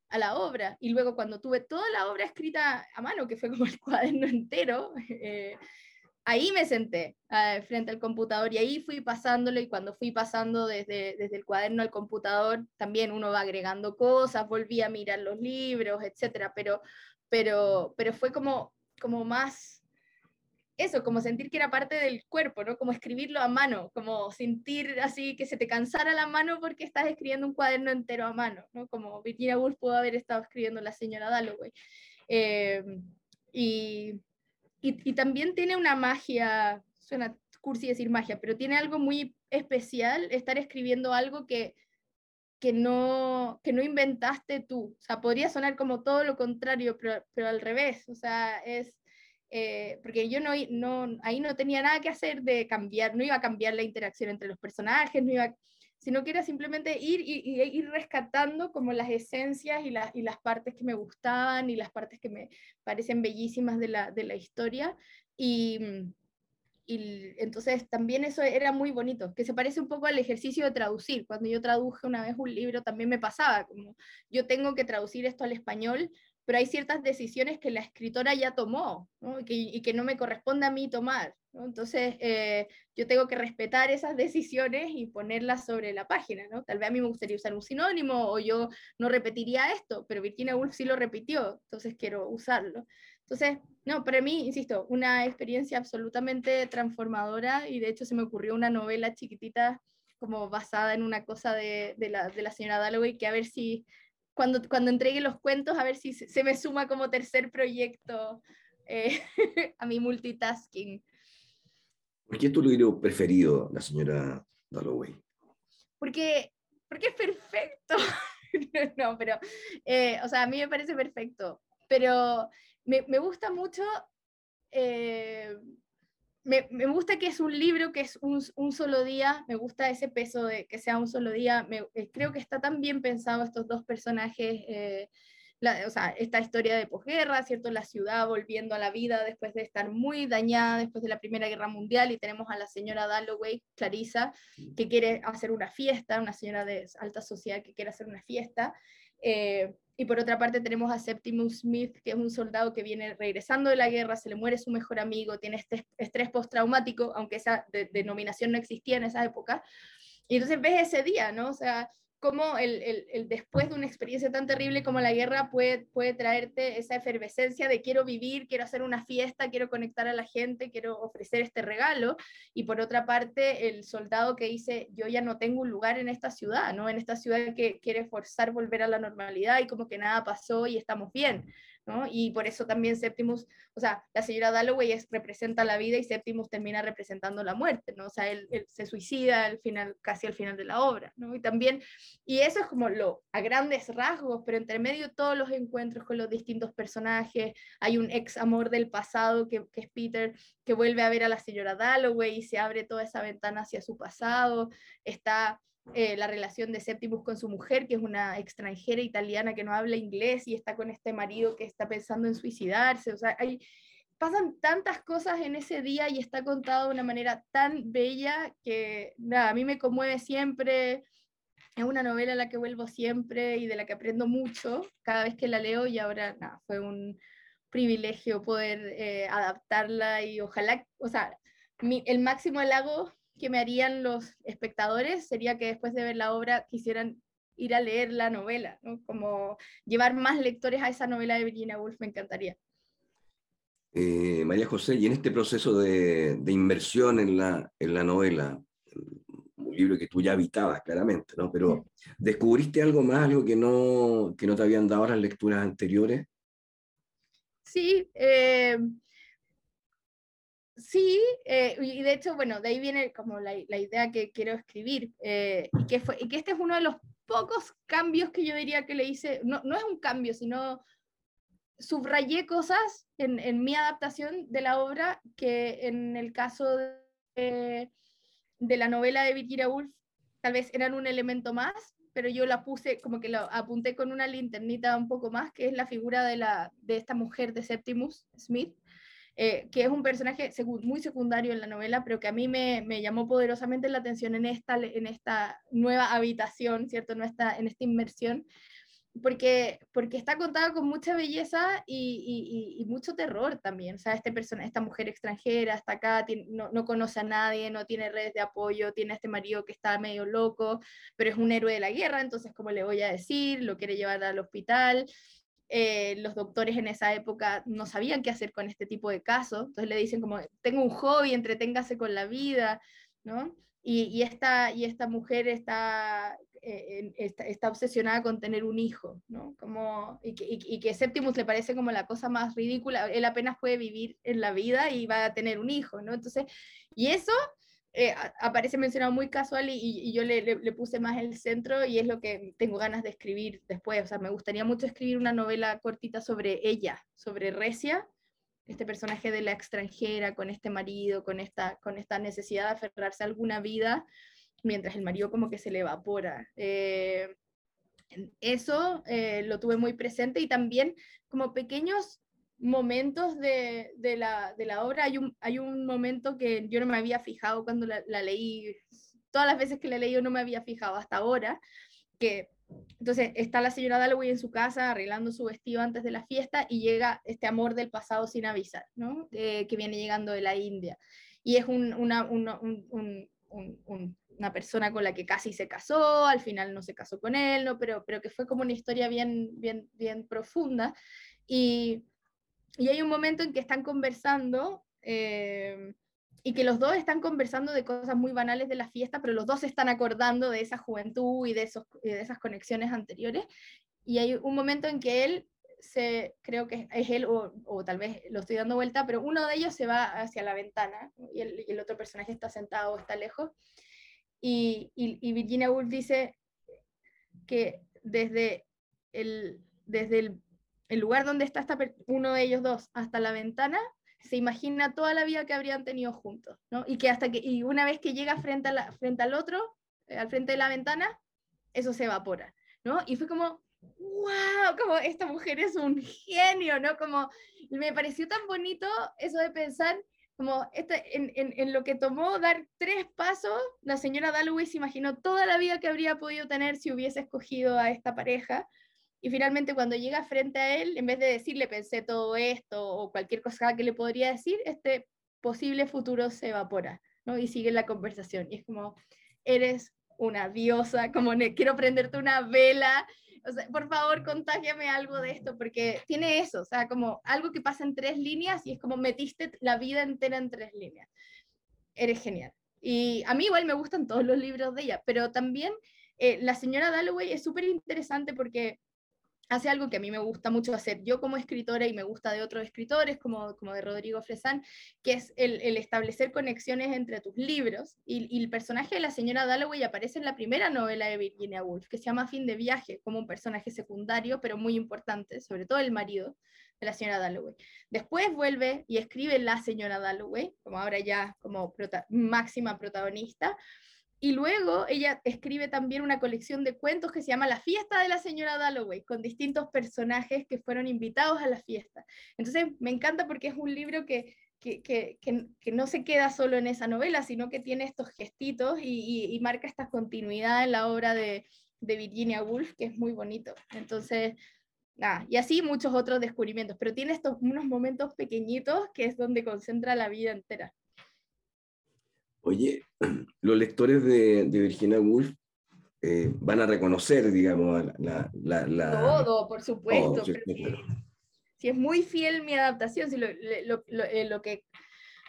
a la obra. Y luego cuando tuve toda la obra escrita a mano, que fue como el cuaderno entero, eh, ahí me senté uh, frente al computador y ahí fui pasándolo y cuando fui pasando desde, desde el cuaderno al computador, también uno va agregando cosas, volví a mirar los libros, etcétera, pero, pero, pero fue como, como más eso, como sentir que era parte del cuerpo, ¿no? Como escribirlo a mano, como sentir así que se te cansara la mano porque estás escribiendo un cuaderno entero a mano, ¿no? Como Virginia Woolf pudo haber estado escribiendo la señora Dalloway. Eh, y, y, también tiene una magia, suena cursi decir magia, pero tiene algo muy especial estar escribiendo algo que, que, no, que no inventaste tú. O sea, podría sonar como todo lo contrario, pero, pero al revés. O sea, es... Eh, porque yo no, no, ahí no tenía nada que hacer de cambiar, no iba a cambiar la interacción entre los personajes, no iba, sino que era simplemente ir y, ir rescatando como las esencias y, la, y, las partes que me gustaban y las partes que me parecen bellísimas de la, de la historia. Y, y entonces también eso era muy bonito, que se parece un poco al ejercicio de traducir. Cuando yo traduje una vez un libro también me pasaba, como yo tengo que traducir esto al español, pero hay ciertas decisiones que la escritora ya tomó ¿no? y, que, y, que, no me corresponde a mí tomar. ¿No? Entonces, eh, yo tengo que respetar esas decisiones y ponerlas sobre la página. ¿no? Tal vez a mí me gustaría usar un sinónimo o yo no repetiría esto, pero Virginia Woolf sí lo repitió, entonces quiero usarlo. Entonces, no, para mí, insisto, una experiencia absolutamente transformadora y de hecho se me ocurrió una novela chiquitita como basada en una cosa de, de, la, de la señora Dalloway que a ver si cuando, cuando entregue los cuentos, a ver si se, me suma como tercer proyecto eh, a mi multitasking. ¿Por qué es tu libro preferido, la señora Dalloway? Porque, porque es perfecto. no, pero, eh, o sea, a mí me parece perfecto, pero me, me gusta mucho, eh, me, me, gusta que es un libro que es un, un, solo día, me gusta ese peso de que sea un solo día, eh, creo que está tan bien pensado estos dos personajes la, o sea, esta historia de posguerra, ¿cierto? La ciudad volviendo a la vida después de estar muy dañada después de la Primera Guerra Mundial y tenemos a la señora Dalloway, Clarissa, que quiere hacer una fiesta, una señora de alta sociedad que quiere hacer una fiesta. Eh, y por otra parte tenemos a Septimus Smith, que es un soldado que viene regresando de la guerra, se le muere su mejor amigo, tiene este estrés postraumático, aunque esa denominación no existía en esa época. Y entonces ves ese día, ¿no? O sea, cómo el, el, después de una experiencia tan terrible como la guerra puede, puede traerte esa efervescencia de quiero vivir, quiero hacer una fiesta, quiero conectar a la gente, quiero ofrecer este regalo. Y por otra parte, el soldado que dice, yo ya no tengo un lugar en esta ciudad, ¿no? En esta ciudad que quiere forzar volver a la normalidad y como que nada pasó y estamos bien. Y por eso también Septimus, o sea, la señora Dalloway es, representa la vida y Septimus termina representando la muerte, ¿no? O sea, él, se suicida al final, casi al final de la obra, ¿no? Y también, y eso es como lo, a grandes rasgos, pero entre medio todos los encuentros con los distintos personajes, hay un ex amor del pasado que, que es Peter, que vuelve a ver a la señora Dalloway y se abre toda esa ventana hacia su pasado, está eh, la relación de Septimus con su mujer, que es una extranjera italiana que no habla inglés y está con este marido que está pensando en suicidarse. O sea, hay, pasan tantas cosas en ese día y está contado de una manera tan bella que nada, a mí me conmueve siempre. Es una novela a la que vuelvo siempre y de la que aprendo mucho cada vez que la leo y ahora nada, fue un privilegio poder eh, adaptarla y ojalá, o sea, el máximo halago que me harían los espectadores sería que después de ver la obra quisieran ir a leer la novela, ¿no? como llevar más lectores a esa novela de Virginia Woolf, me encantaría. Eh, María José, y en este proceso de, de, inversión en la, en la novela, un libro que tú ya habitabas claramente, ¿no? pero ¿descubriste algo más, algo que no, que no te habían dado las lecturas anteriores? Sí, eh, Sí, eh, y de hecho, bueno, de ahí viene como la, la idea que quiero escribir, eh, y, que fue, y que este es uno de los pocos cambios que yo diría que le hice, no, no es un cambio, sino subrayé cosas en, en, mi adaptación de la obra que en el caso de, de la novela de Virginia Woolf tal vez eran un elemento más, pero yo la puse, como que la apunté con una linternita un poco más, que es la figura de, la, de esta mujer de Septimus Smith, eh, que es un personaje muy secundario en la novela, pero que a mí me, llamó poderosamente la atención en esta, nueva habitación, ¿cierto? En esta, en esta inmersión, porque, está contada con mucha belleza y, mucho terror también. Este esta mujer extranjera está acá, no, no, conoce a nadie, no tiene redes de apoyo, tiene a este marido que está medio loco, pero es un héroe de la guerra, entonces, ¿cómo le voy a decir? Lo quiere llevar al hospital. Eh, los doctores en esa época no sabían qué hacer con este tipo de casos, entonces le dicen como, tengo un hobby, entreténgase con la vida, ¿no? Y, esta, y esta mujer está, eh, está, está, obsesionada con tener un hijo, ¿no? Como, y, que, y, y que Septimus le parece como la cosa más ridícula, él apenas puede vivir en la vida y va a tener un hijo, ¿no? Entonces, y eso eh, aparece mencionado muy casual y, y yo le, le, le, puse más el centro y es lo que tengo ganas de escribir después. O sea, me gustaría mucho escribir una novela cortita sobre ella, sobre Recia, este personaje de la extranjera, con este marido, con esta, con esta necesidad de aferrarse a alguna vida, mientras el marido como que se le evapora. Eh, eso eh, lo tuve muy presente y también como pequeños momentos de, de, la, de, la, obra. Hay un, hay un momento que yo no me había fijado cuando la, la, leí, todas las veces que la leí yo no me había fijado hasta ahora, que entonces está la señora Dalloway en su casa arreglando su vestido antes de la fiesta y llega este amor del pasado sin avisar, ¿no? Eh, que viene llegando de la India. Y es un, una, una, un, una persona con la que casi se casó, al final no se casó con él, ¿no? pero, pero que fue como una historia bien, bien, bien profunda. Y, y hay un momento en que están conversando eh, y que los dos están conversando de cosas muy banales de la fiesta, pero los dos se están acordando de esa juventud y de, esos, de esas conexiones anteriores. Y hay un momento en que él se, creo que es él, o, o, tal vez lo estoy dando vuelta, pero uno de ellos se va hacia la ventana y el, otro personaje está sentado, está lejos. Y, y, y Virginia Woolf dice que desde el, desde el, el lugar donde está esta uno de ellos dos hasta la ventana, se imagina toda la vida que habrían tenido juntos, ¿no? Y que hasta que, y una vez que llega frente, a la, frente al otro, eh, al frente de la ventana, eso se evapora, ¿no? Y fue como, wow, como esta mujer es un genio, ¿no? Como me pareció tan bonito eso de pensar como este, en, en, en, lo que tomó dar tres pasos, la señora Dalloway imaginó toda la vida que habría podido tener si hubiese escogido a esta pareja. Y finalmente cuando llega frente a él, en vez de decirle pensé todo esto o cualquier cosa que le podría decir, este posible futuro se evapora, ¿no? Y sigue la conversación. Y es como, eres una diosa, como quiero prenderte una vela o sea, por favor, contágiame algo de esto, porque tiene eso, o sea, como algo que pasa en tres líneas y es como metiste la vida entera en tres líneas. Eres genial. Y a mí igual me gustan todos los libros de ella, pero también eh, la señora Dalloway es súper interesante porque hace algo que a mí me gusta mucho hacer yo como escritora y me gusta de otros escritores como, como de Rodrigo Fresán, que es el, establecer conexiones entre tus libros. Y, el personaje de la señora Dalloway aparece en la primera novela de Virginia Woolf, que se llama Fin de viaje, como un personaje secundario, pero muy importante, sobre todo el marido de la señora Dalloway. Después vuelve y escribe la señora Dalloway, como ahora ya como máxima protagonista, y luego ella escribe también una colección de cuentos que se llama La fiesta de la señora Dalloway, con distintos personajes que fueron invitados a la fiesta. Entonces me encanta porque es un libro que, que, que, que no se queda solo en esa novela, sino que tiene estos gestitos y, marca esta continuidad en la obra de, de, Virginia Woolf, que es muy bonito. Entonces, nada, y así muchos otros descubrimientos, pero tiene estos unos momentos pequeñitos que es donde concentra la vida entera. Oye, los lectores de, de Virginia Woolf eh, van a reconocer, digamos, la... la, la todo, por supuesto. Todo, si, es muy fiel mi adaptación, si lo, lo, lo, eh, lo que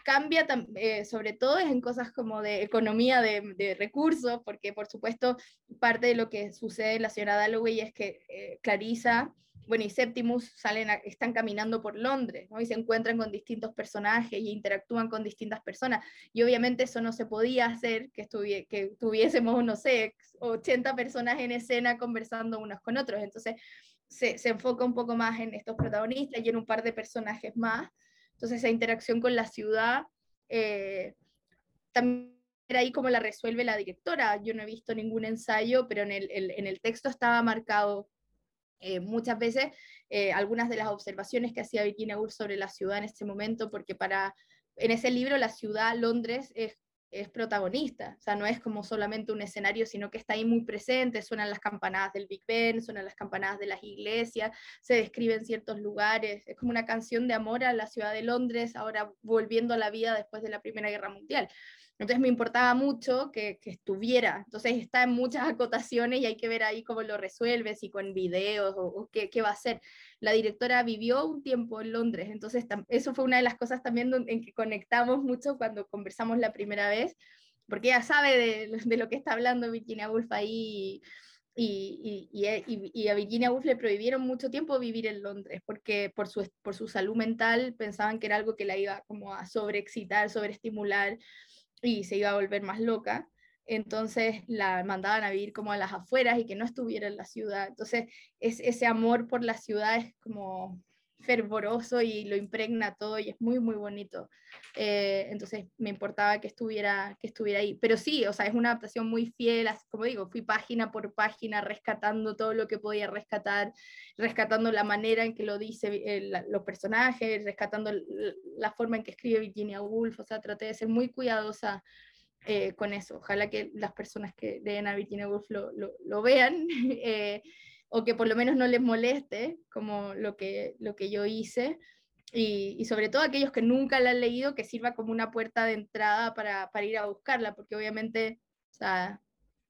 cambia eh, sobre todo es en cosas como de economía de, de, recursos, porque por supuesto parte de lo que sucede en la señora Dalloway es que eh, Clarisa bueno, y Septimus salen están caminando por Londres, ¿no? Y se encuentran con distintos personajes y interactúan con distintas personas. Y obviamente eso no se podía hacer, que, que tuviésemos, no sé, 80 personas en escena conversando unos con otros. Entonces se, se enfoca un poco más en estos protagonistas y en un par de personajes más. Entonces esa interacción con la ciudad eh, también era ahí como la resuelve la directora. Yo no he visto ningún ensayo, pero en el texto estaba marcado eh, muchas veces eh, algunas de las observaciones que hacía Virginia Woolf sobre la ciudad en este momento, porque para, en ese libro la ciudad, Londres, es, es protagonista, o sea, no es como solamente un escenario, sino que está ahí muy presente, suenan las campanadas del Big Ben, suenan las campanadas de las iglesias, se describen ciertos lugares, es como una canción de amor a la ciudad de Londres, ahora volviendo a la vida después de la Primera Guerra Mundial. Entonces me importaba mucho que, que, estuviera. Entonces está en muchas acotaciones y hay que ver ahí cómo lo resuelves y con videos o, o qué, qué, va a hacer. La directora vivió un tiempo en Londres, entonces eso fue una de las cosas también en que conectamos mucho cuando conversamos la primera vez, porque ella sabe de, de lo que está hablando Virginia Woolf ahí. Y, y, y, y, a Virginia Woolf le prohibieron mucho tiempo vivir en Londres porque por su, por su salud mental pensaban que era algo que la iba como a sobreexcitar, sobreestimular y se iba a volver más loca. Entonces la mandaban a vivir como a las afueras y que no estuviera en la ciudad. Entonces es, ese amor por la ciudad es como fervoroso y lo impregna todo y es muy, muy bonito. Eh, entonces me importaba que estuviera, que estuviera ahí. Pero sí, o sea, es una adaptación muy fiel, como digo, fui página por página rescatando todo lo que podía rescatar, rescatando la manera en que lo dice eh, la, los personajes, rescatando la forma en que escribe Virginia Woolf, o sea, traté de ser muy cuidadosa eh, con eso. Ojalá que las personas que leen a Virginia Woolf lo, lo, lo vean. Eh, o que por lo menos no les moleste como lo que, lo que yo hice. Y, y, sobre todo aquellos que nunca la han leído, que sirva como una puerta de entrada para, para ir a buscarla, porque obviamente o sea,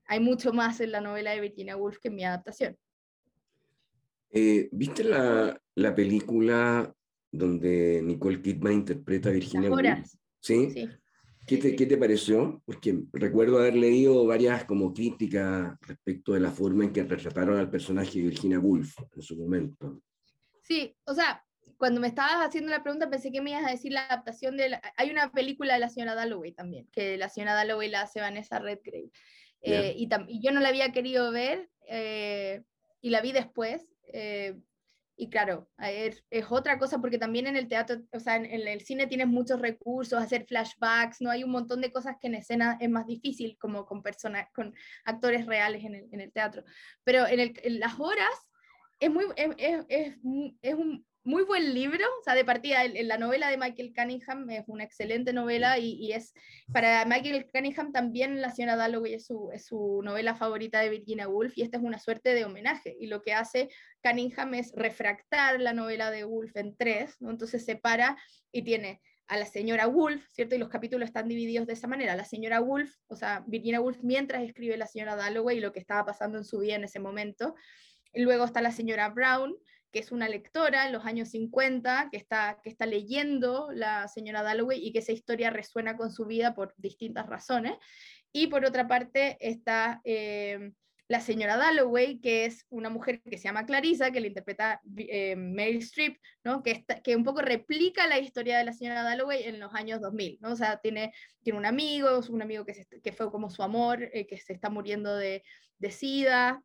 hay mucho más en la novela de Virginia Woolf que en mi adaptación. Eh, ¿Viste la, la, película donde Nicole Kidman interpreta a Virginia Woolf? ¿Sí? sí. ¿Qué te, ¿Qué te, pareció? Porque recuerdo haber leído varias como críticas respecto de la forma en que retrataron al personaje de Virginia Woolf en su momento. Sí, o sea, cuando me estabas haciendo la pregunta pensé que me ibas a decir la adaptación de... La... Hay una película de la señora Dalloway también, que la señora Dalloway la hace Vanessa Redgrave. Eh, y, y, yo no la había querido ver, eh, y la vi después. Eh, y claro, es, es, otra cosa porque también en el teatro, o sea, en, el cine tienes muchos recursos, hacer flashbacks, ¿no? Hay un montón de cosas que en escena es más difícil, como con personas, con actores reales en el, en el teatro. Pero en, el, en, las horas es, muy, es, es, es un muy buen libro, o sea, de partida, la novela de Michael Cunningham es una excelente novela y, y es, para Michael Cunningham también La señora Dalloway es su, es su, novela favorita de Virginia Woolf y esta es una suerte de homenaje y lo que hace Cunningham es refractar la novela de Woolf en tres, ¿no? entonces separa y tiene a la señora Woolf, ¿cierto? Y los capítulos están divididos de esa manera. La señora Woolf, o sea, Virginia Woolf mientras escribe la señora Dalloway y lo que estaba pasando en su vida en ese momento. Y luego está la señora Brown, que es una lectora en los años 50, que está, que está leyendo la señora Dalloway y que esa historia resuena con su vida por distintas razones. Y por otra parte está eh, la señora Dalloway, que es una mujer que se llama Clarissa, que le interpreta eh, Meryl Streep, ¿no? que, que un poco replica la historia de la señora Dalloway en los años 2000. ¿no? O sea, tiene, tiene un amigo, un amigo que, que fue como su amor, eh, que se está muriendo de, de SIDA,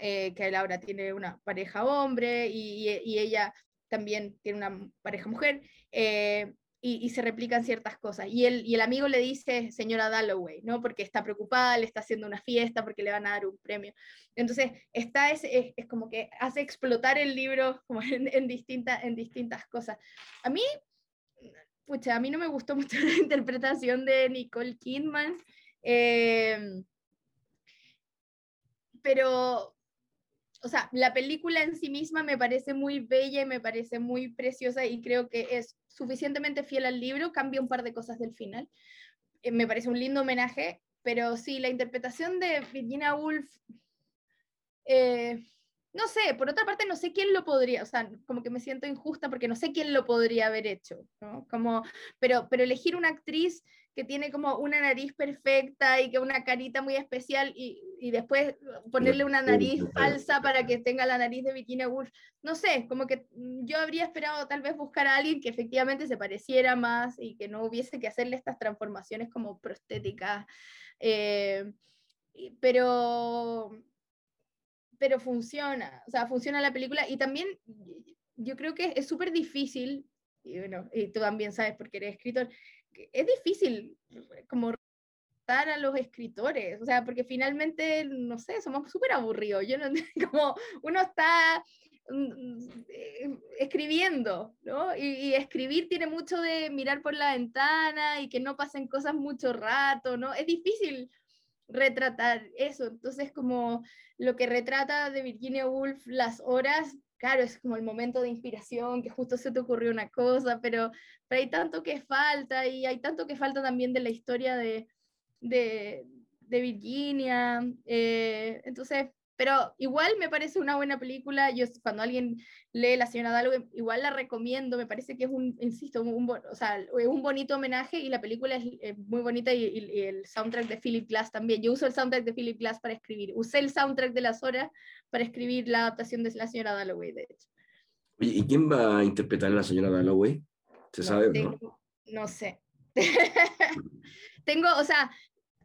Eh, que él ahora tiene una pareja hombre y, ella también tiene una pareja mujer, eh, y, se replican ciertas cosas. Y el, amigo le dice, señora Dalloway, ¿no? Porque está preocupada, le está haciendo una fiesta, porque le van a dar un premio. Entonces, está es, como que hace explotar el libro en distintas cosas. A mí, pucha, a mí no me gustó mucho la interpretación de Nicole Kidman. Eh, pero, o sea, la película en sí misma me parece muy bella y me parece muy preciosa y creo que es suficientemente fiel al libro, cambia un par de cosas del final. Eh, me parece un lindo homenaje, pero sí, la interpretación de Virginia Woolf, eh, no sé, por otra parte no sé quién lo podría, o sea, como que me siento injusta porque no sé quién lo podría haber hecho, ¿no? Como, pero, pero elegir una actriz que tiene como una nariz perfecta y que una carita muy especial y, y después ponerle una nariz falsa para que tenga la nariz de Virginia Woolf. No sé, como que yo habría esperado tal vez buscar a alguien que efectivamente se pareciera más y que no hubiese que hacerle estas transformaciones como prostéticas. Eh, pero, pero funciona, o sea, funciona la película y también yo creo que es súper difícil, y bueno, y tú también sabes porque eres escritor, es difícil como a los escritores, o sea, porque finalmente, no sé, somos súper aburridos, yo no, como uno está mm, eh, escribiendo, ¿no? Y, y, escribir tiene mucho de mirar por la ventana y que no pasen cosas mucho rato, ¿no? Es difícil retratar eso, entonces como lo que retrata de Virginia Woolf las horas claro, es como el momento de inspiración, que justo se te ocurrió una cosa, pero, pero hay tanto que falta y hay tanto que falta también de la historia de, de, de Virginia. Eh, entonces, pero igual me parece una buena película. Yo cuando alguien lee La señora Dalloway, igual la recomiendo. Me parece que es un, insisto, un, o sea, un bonito homenaje y la película es, muy bonita y, y, y, el soundtrack de Philip Glass también. Yo uso el soundtrack de Philip Glass para escribir. Usé el soundtrack de las horas para escribir la adaptación de La señora Dalloway, de hecho. ¿y quién va a interpretar a la señora Dalloway? ¿Se no, sabe? Tengo, ¿no? no sé. tengo, o sea,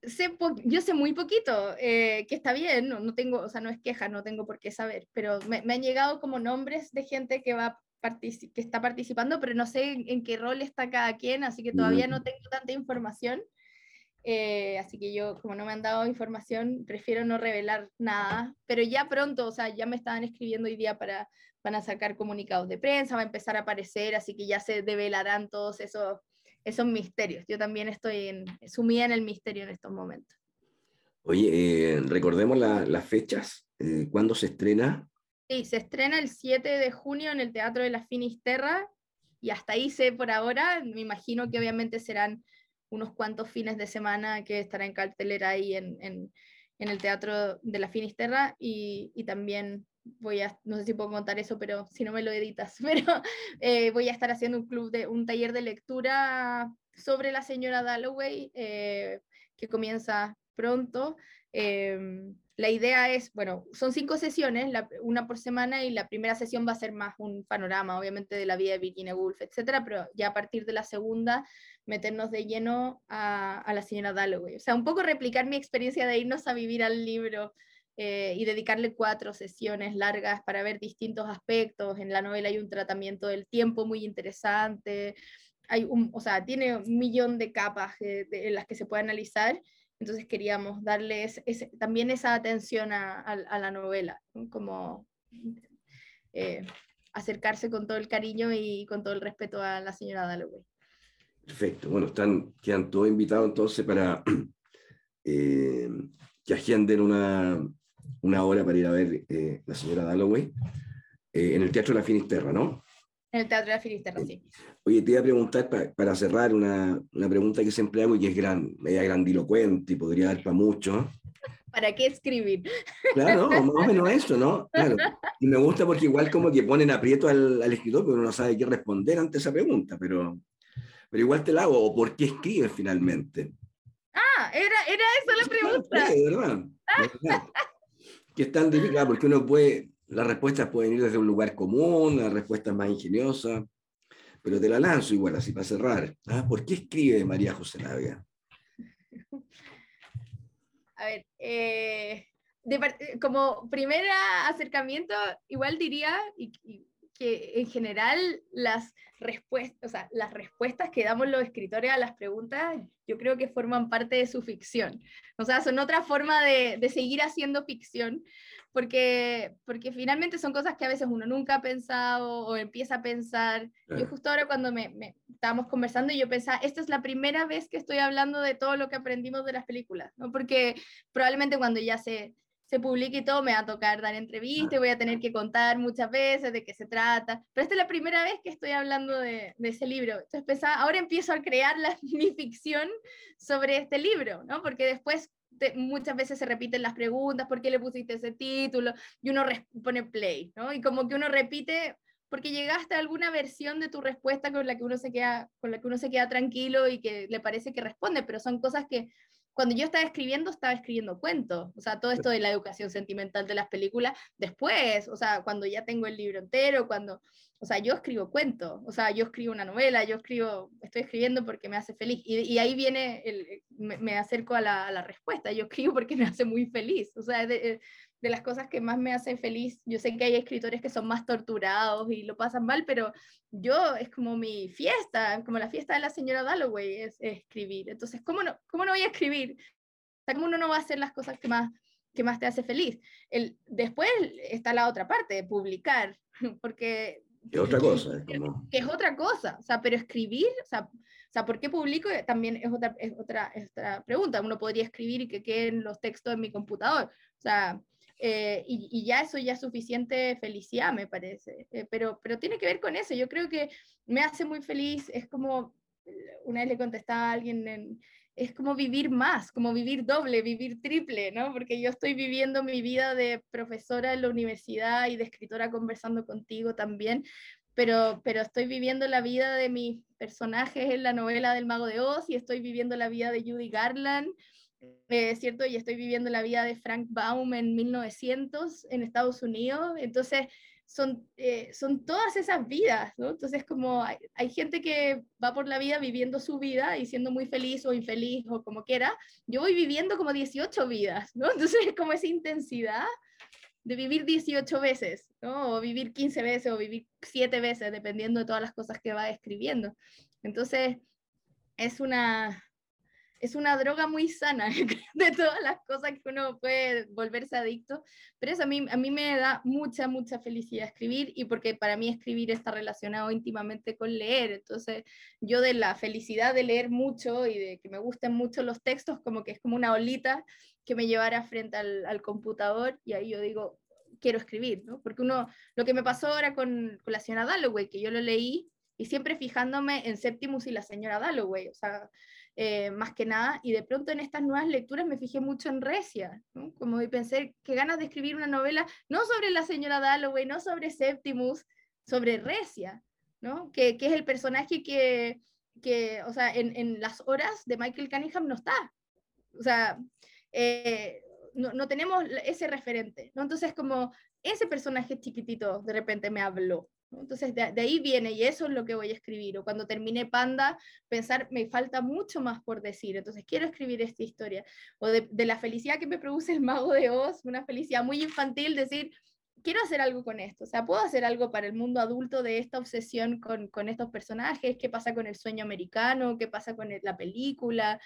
sé yo sé muy poquito, eh, que está bien, no, no, tengo, o sea, no es queja, no tengo por qué saber, pero me, me han llegado como nombres de gente que va que está participando, pero no sé en, en, qué rol está cada quien, así que todavía no tengo tanta información. Eh, así que yo, como no me han dado información, prefiero no revelar nada, pero ya pronto, o sea, ya me estaban escribiendo hoy día para, van a sacar comunicados de prensa, va a empezar a aparecer, así que ya se develarán todos esos esos misterios. Yo también estoy en, sumida en el misterio en estos momentos. Oye, eh, recordemos la, las fechas. Eh, ¿Cuándo se estrena? Sí, se estrena el 7 de junio en el Teatro de la Finisterra y hasta ahí sé por ahora. Me imagino que obviamente serán unos cuantos fines de semana que estará en cartelera ahí en, en, en el Teatro de la Finisterra y, y también voy a, no sé si puedo contar eso, pero si no me lo editas, pero eh, voy a estar haciendo un club de, un taller de lectura sobre la señora Dalloway, eh, que comienza pronto. Eh, la idea es, bueno, son cinco sesiones, la, una por semana, y la primera sesión va a ser más un panorama, obviamente, de la vida de Virginia Woolf, etcétera, pero ya a partir de la segunda, meternos de lleno a, a la señora Dalloway. O sea, un poco replicar mi experiencia de irnos a vivir al libro eh, y dedicarle cuatro sesiones largas para ver distintos aspectos. En la novela hay un tratamiento del tiempo muy interesante, hay un, o sea, tiene un millón de capas en las que se puede analizar. Entonces queríamos darles también esa atención a, la novela, como eh, acercarse con todo el cariño y con todo el respeto a la señora Dalloway. Perfecto. Bueno, están, quedan todos invitados entonces para eh, que agenden una, una, hora para ir a ver eh, la señora Dalloway eh, en el Teatro de la Finisterra, ¿no? En el Teatro de la Finisterra, sí. Oye, te iba a preguntar para cerrar una, una, pregunta que siempre hago y que es gran, media grandilocuente y podría dar para mucho. ¿Para qué escribir? Claro, más o menos eso, ¿no? Claro. Y me gusta porque igual como que ponen aprieto al, al escritor, pero uno no sabe qué responder ante esa pregunta, pero, pero igual te la hago, o por qué escribes finalmente. Ah, era, era esa la pregunta. Sí, de verdad. Que es tan difícil, porque uno puede, las respuestas pueden ir desde un lugar común, las respuestas más ingeniosas, pero te la lanzo igual, así para cerrar. ¿Ah? ¿Por qué escribe María José Navia? A ver, eh, como primer acercamiento, igual diría, que en general las respuestas, o sea, las respuestas que damos los escritores a las preguntas, yo creo que forman parte de su ficción. O sea, son otra forma de, de seguir haciendo ficción, porque, porque finalmente son cosas que a veces uno nunca ha pensado o empieza a pensar. Yo justo ahora cuando me, me, estábamos conversando, yo pensaba, esta es la primera vez que estoy hablando de todo lo que aprendimos de las películas, ¿no? Porque probablemente cuando ya se se publique y todo, me va a tocar dar entrevistas, voy a tener que contar muchas veces de qué se trata, pero esta es la primera vez que estoy hablando de, ese libro. Entonces ahora empiezo a crear la, mi ficción sobre este libro, ¿no? Porque después muchas veces se repiten las preguntas, ¿por qué le pusiste ese título? Y uno pone play, ¿no? Y como que uno repite porque llegaste a alguna versión de tu respuesta con la que uno se queda con la que uno se queda tranquilo y que le parece que responde, pero son cosas que cuando yo estaba escribiendo, estaba escribiendo cuentos, o sea, todo esto de la educación sentimental de las películas, después, o sea, cuando ya tengo el libro entero, cuando, o sea, yo escribo cuentos, o sea, yo escribo una novela, yo escribo, estoy escribiendo porque me hace feliz, y, ahí viene, el, me, acerco a la, a la, respuesta, yo escribo porque me hace muy feliz, o sea, de, de las cosas que más me hacen feliz. Yo sé que hay escritores que son más torturados y lo pasan mal, pero yo es como mi fiesta, como la fiesta de la señora Dalloway, es, escribir. Entonces, ¿cómo no, ¿cómo no voy a escribir? O sea, ¿cómo uno no va a hacer las cosas que más, que más te hace feliz? El, después está la otra parte, publicar, porque... Es otra cosa. Que es otra cosa, o sea, pero escribir, o sea, o sea, ¿por qué publico? También es otra, es otra, es otra pregunta. Uno podría escribir y que queden los textos en mi computador. O sea, eh, y, ya eso ya suficiente felicidad, me parece. Eh, pero, pero tiene que ver con eso. Yo creo que me hace muy feliz. Es como, una vez le contestaba a alguien, es como vivir más, como vivir doble, vivir triple, ¿no? Porque yo estoy viviendo mi vida de profesora en la universidad y de escritora conversando contigo también. Pero, pero estoy viviendo la vida de mis personajes en la novela del Mago de Oz y estoy viviendo la vida de Judy Garland eh, ¿cierto? Y estoy viviendo la vida de Frank Baum en 1900 en Estados Unidos, entonces son, eh, son todas esas vidas, ¿no? Entonces como hay, gente que va por la vida viviendo su vida y siendo muy feliz o infeliz o como quiera, yo voy viviendo como 18 vidas, ¿no? Entonces es como esa intensidad de vivir 18 veces, ¿no? O vivir 15 veces o vivir 7 veces, dependiendo de todas las cosas que va escribiendo. Entonces, es una, es una droga muy sana de todas las cosas que uno puede volverse adicto, pero eso a mí, a mí me da mucha, mucha felicidad escribir y porque para mí escribir está relacionado íntimamente con leer, entonces yo de la felicidad de leer mucho y de que me gusten mucho los textos, como que es como una olita que me llevara frente al, al computador y ahí yo digo, quiero escribir, ¿no? Porque uno, lo que me pasó ahora con, con la señora Dalloway, que yo lo leí y siempre fijándome en Septimus y la señora Dalloway, o sea, eh, más que nada, y de pronto en estas nuevas lecturas me fijé mucho en Recia, como pensé que ganas de escribir una novela no sobre la señora Dalloway, no sobre Septimus, sobre Recia, ¿no? que, que es el personaje que, que o sea, en, en, las horas de Michael Cunningham no está. O sea, eh, no, no, tenemos ese referente, ¿no? Entonces como ese personaje chiquitito de repente me habló, Entonces, de, ahí viene, y eso es lo que voy a escribir. O cuando termine Panda, pensar, me falta mucho más por decir, entonces quiero escribir esta historia. O de, de la felicidad que me produce el mago de Oz, una felicidad muy infantil, decir, quiero hacer algo con esto, o sea, puedo hacer algo para el mundo adulto de esta obsesión con, con estos personajes, qué pasa con el sueño americano, qué pasa con la película,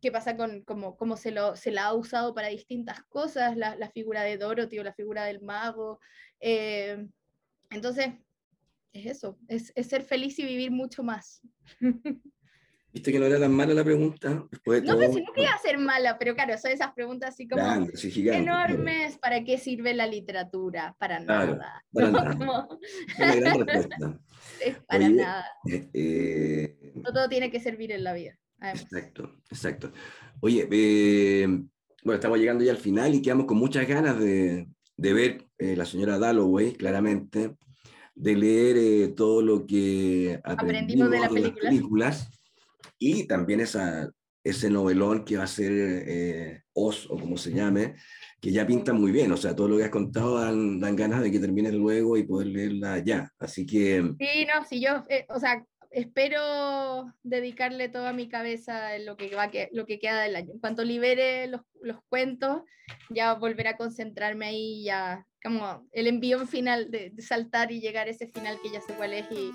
qué pasa con cómo, cómo se, lo, se la ha usado para distintas cosas, la, la figura de Dorothy o la figura del mago. Eh, entonces, es eso, es, es, ser feliz y vivir mucho más. Viste que no era tan mala la pregunta. no, pero si no quería ser mala, pero claro, son esas preguntas así como enormes. ¿Para qué sirve la literatura? Para nada. Para nada. Una gran respuesta. para nada. Eh, no todo tiene que servir en la vida. Exacto, exacto. Oye, eh, bueno, estamos llegando ya al final y quedamos con muchas ganas de, de ver eh, la señora Dalloway, claramente, de leer todo lo que aprendimos, de, las películas y también esa, ese novelón que va a ser eh, Oz, o como se llame, que ya pinta muy bien, o sea, todo lo que has contado dan, dan ganas de que termine luego y poder leerla ya, así que... Sí, no, si yo, eh, o sea, espero dedicarle toda mi cabeza en lo que, va, lo que queda del año. En cuanto libere los, los cuentos, ya volveré a concentrarme ahí, ya como el envío final de, saltar y llegar a ese final que ya sé cuál es y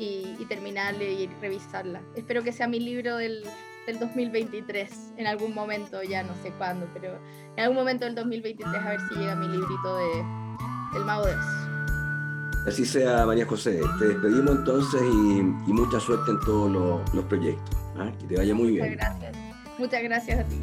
y, terminarle y revisarla. Espero que sea mi libro del, del 2023, en algún momento, ya no sé cuándo, pero en algún momento del 2023 a ver si llega mi librito de El Mago de Oz. Así sea, María José. Te despedimos entonces y, y mucha suerte en todos los, los proyectos. ¿ah? Que te vaya muy bien. Muchas gracias. Muchas gracias a ti.